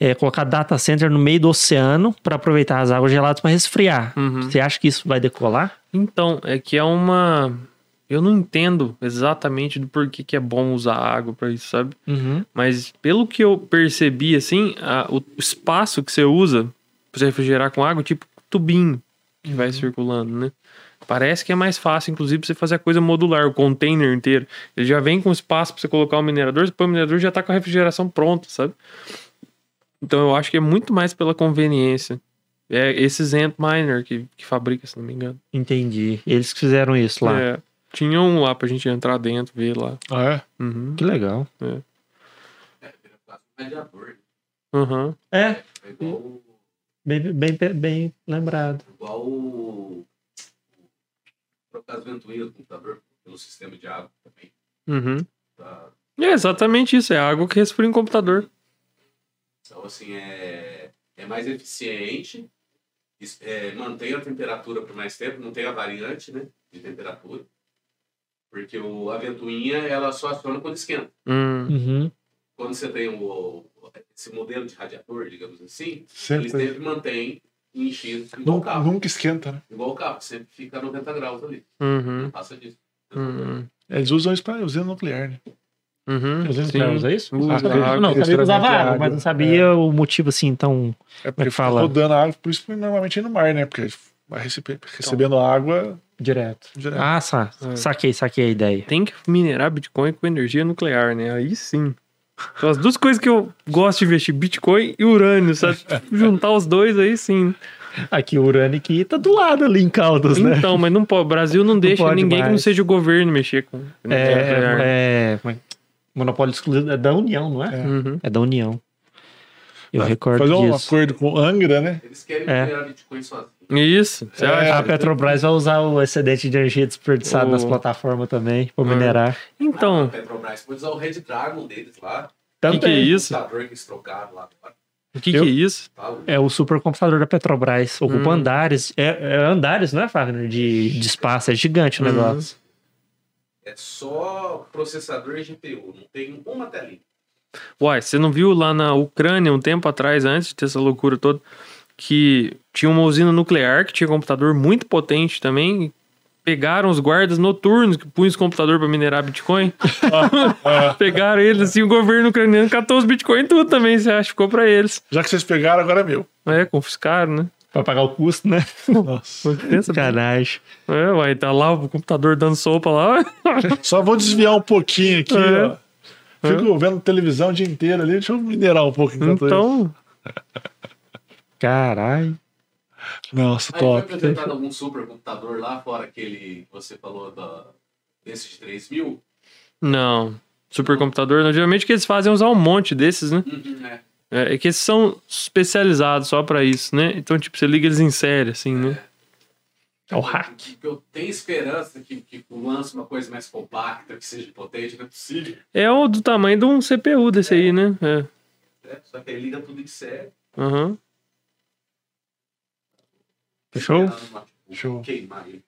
é, colocar data center no meio do oceano para aproveitar as águas geladas para resfriar. Uhum. Você acha que isso vai decolar? Então, é que é uma. Eu não entendo exatamente do porquê que é bom usar água pra isso, sabe? Uhum. Mas pelo que eu percebi, assim, a- o espaço que você usa você refrigerar com água, tipo tubinho que vai circulando, né? Parece que é mais fácil, inclusive, pra você fazer a coisa modular, o container inteiro. Ele já vem com espaço pra você colocar o minerador, você põe o minerador já tá com a refrigeração pronta, sabe? Então eu acho que é muito mais pela conveniência. É esse Zent Miner que, que fabrica, se não me engano. Entendi. Eles que fizeram isso lá. É, tinha um lá pra gente entrar dentro, ver lá. Ah, é? Uhum. Que legal. É, um. Uhum. É, É igual, o- bem, bem, bem lembrado. igual o. Trocar as ventoinhas do computador pelo sistema de água também. Uhum. Tá? É exatamente isso, é água que resfria um computador. Então, assim, é, é mais eficiente, é, mantém a temperatura por mais tempo, não tem a variante né, de temperatura. Porque o, a ventoinha, ela só aciona quando esquenta. Hum. Uhum. Quando você tem o, o- esse modelo de radiador, digamos assim, ele Sempre. sempre mantém enchido, igual o Nunca, carro. nunca esquenta, né? Igual o carro, sempre fica a 90 graus ali. Uhum. Não passa disso. Uhum. Eles usam isso para usina nuclear, né? Uhum. Usa isso? Usa Ah, não, sabia que usava água, água. mas não sabia o motivo assim, então. É é porque que fala? rodando a água, por isso que normalmente é no mar, né? Porque vai receber, recebendo água Direto. direto. Ah, sa É. saquei, saquei a ideia. Tem que minerar Bitcoin com energia nuclear, né? Aí sim. São as duas coisas que eu gosto de investir, Bitcoin e urânio, sabe? Juntar os dois aí sim. Aqui o urânio aqui tá do lado ali em Caldas, né? Então, mas não pode. O Brasil não deixa pode ninguém que não mais. seja o governo mexer com nuclear. É, é, é, monopólio exclusivo é da União, não é? É. Uhum. É da União. Eu recordo Fazer um disso. acordo com Angra, né? Eles querem É. minerar Bitcoin sozinho. Isso. Você É. acha? A Petrobras vai usar o excedente de energia desperdiçado O- nas plataformas também, para É. minerar. Ah, a Então, Petrobras pode usar o Red Dragon deles lá. que que é isso? O computador que eles trocaram lá. o que, que é isso? Tá? É o supercomputador da Petrobras. Ocupa Hum. andares. É, é andares, não é, Fagner? De, de espaço. É gigante o Hum. negócio. É só processador e GPU, não tem uma telinha. Uai, você não viu lá na Ucrânia um tempo atrás, antes de ter essa loucura toda, que tinha uma usina nuclear que tinha computador muito potente também. Pegaram os guardas noturnos que punham os computador para minerar Bitcoin. Pegaram eles assim, o governo ucraniano catou os Bitcoin tudo também, você acha? Ficou para eles. Já que vocês pegaram, agora é meu. É, confiscaram, né? Pra pagar o custo, né? Nossa. Bem. Sacanagem. É, uai, tá lá o computador dando sopa lá. Só vou desviar um pouquinho aqui, É. ó. Fico vendo televisão o dia inteiro ali. Deixa eu minerar um pouco enquanto isso. Caralho. Nossa, Aí foi top. apresentado algum supercomputador lá, fora aquele que você falou da, desse de 3 mil? não. Supercomputador, não. geralmente o que eles fazem é usar um monte desses, né? Uhum, é. É, é que esses são especializados só pra isso, né? Então, tipo, você liga eles em série, assim, né? É o hack. Que eu tenho esperança que, que lance uma coisa mais compacta, que seja potente, não é possível. É o do tamanho de um CPU desse aí, né? É. né? Só que aí liga tudo em série. Aham. Fechou? Tipo, Show. Queimar ele.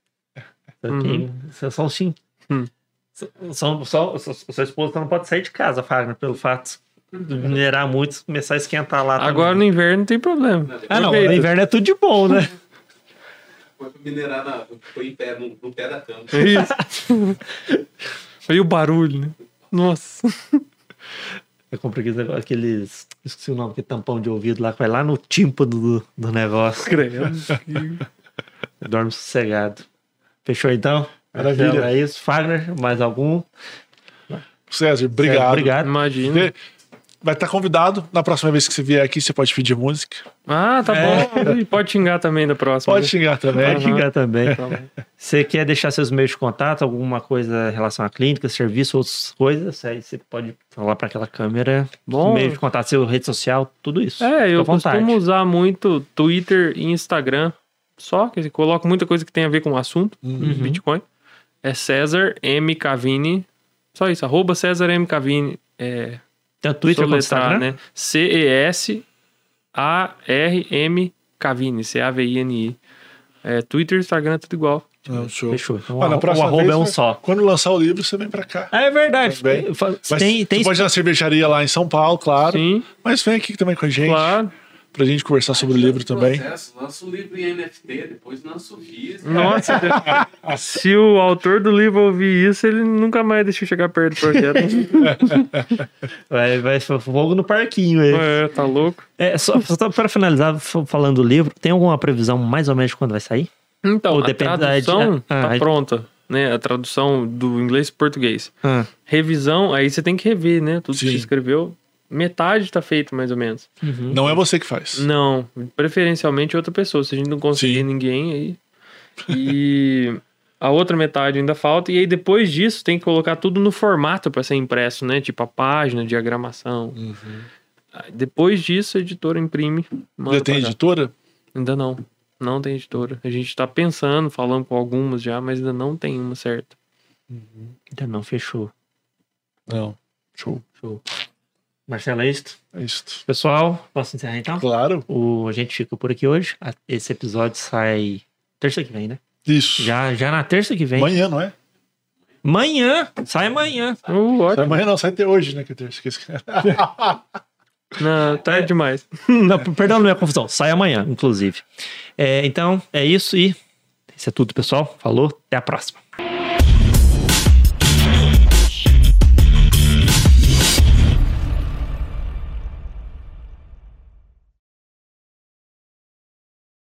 Uhum. Só, só um sim. Hum. Só, só, só, sua esposa não pode sair de casa, Fagner, pelo fato de minerar muito, começar a esquentar lá. Agora no inverno não tem problema. Não, Ah, não, no inverno é tudo de bom, né? Foi pra minerar na, foi em pé, no, no pé da cama. É isso. Aí o barulho, né? Nossa. Eu comprei aqueles, aqueles. Esqueci o nome, aquele tampão de ouvido lá, que vai lá no tímpano do, do negócio. Dorme sossegado. Fechou então? Maravilha. Marcelo, É isso. Fagner, mais algum? César, obrigado. César, obrigado. Imagina. Vai estar convidado. Na próxima vez que você vier aqui, você pode pedir música. Ah, tá bom. E pode xingar também da próxima. Pode né? xingar também. Pode xingar também. Tá bom. Você quer deixar seus meios de contato, alguma coisa em relação à clínica, serviço, outras coisas? Aí você pode falar para aquela câmera. Bom. Meio de contato, seu rede social, tudo isso. É, eu Fica à vontade. costumo usar muito Twitter e Instagram. Só, dizer, coloco muita coisa que tem a ver com o assunto, Uhum. Bitcoin. É César M. Cavini. Só isso, arroba César M. Cavini. É, Tem o Twitter quanto Instagram? né? C-E-S-A-R-M Cavini. C-A-V-I-N-I. É, Twitter e Instagram, tudo igual. Não, show. Fechou. Então, Ah, o arroba vez, é um só. Quando lançar o livro, você vem pra cá. Ah, é verdade. Também. Mas Tem, tem você pode ir na cervejaria lá em São Paulo, claro. Sim, Mas vem aqui também com a gente, claro. Pra gente conversar sobre o livro também. Processo, lança o livro em NFT, depois lança o físico. Nossa, se o autor do livro ouvir isso, ele nunca mais deixa eu chegar perto do projeto. vai, vai fogo no parquinho aí. é, tá louco. É, só, só para finalizar, falando do livro, tem alguma previsão mais ou menos de quando vai sair? Então, Ou a depende da- tradução ah, tá a- pronta, né? A tradução do inglês para português. Ah, Revisão, aí você tem que rever, né? Tudo que Sim. você escreveu. Metade tá feito, mais ou menos. uhum. Não é você que faz. Não, preferencialmente outra pessoa. Se a gente não conseguir Sim. ninguém, aí. E a outra metade ainda falta. E aí depois disso tem que colocar tudo no formato para ser impresso, né? Tipo a página, diagramação. Uhum. Depois disso, a editora imprime. manda Já tem editora? Ainda não. Não tem editora. A gente tá pensando, falando com algumas já, mas ainda não tem uma certa. Ainda não, fechou. Não. Show. Show. Marcelo, é isso? É isso. Pessoal, posso encerrar então? Claro. O, a gente fica por aqui hoje. A- Esse episódio sai terça que vem, né? Isso. Já, já na terça que vem. Amanhã, não é? Manhã! Sai amanhã. Uh, Sai amanhã não, sai até hoje, né? Que eu tenho esqueci. Não, tá demais. Não, perdão, não é confusão. Sai amanhã, inclusive. É, então, é isso e isso é tudo, pessoal. Falou, até a próxima.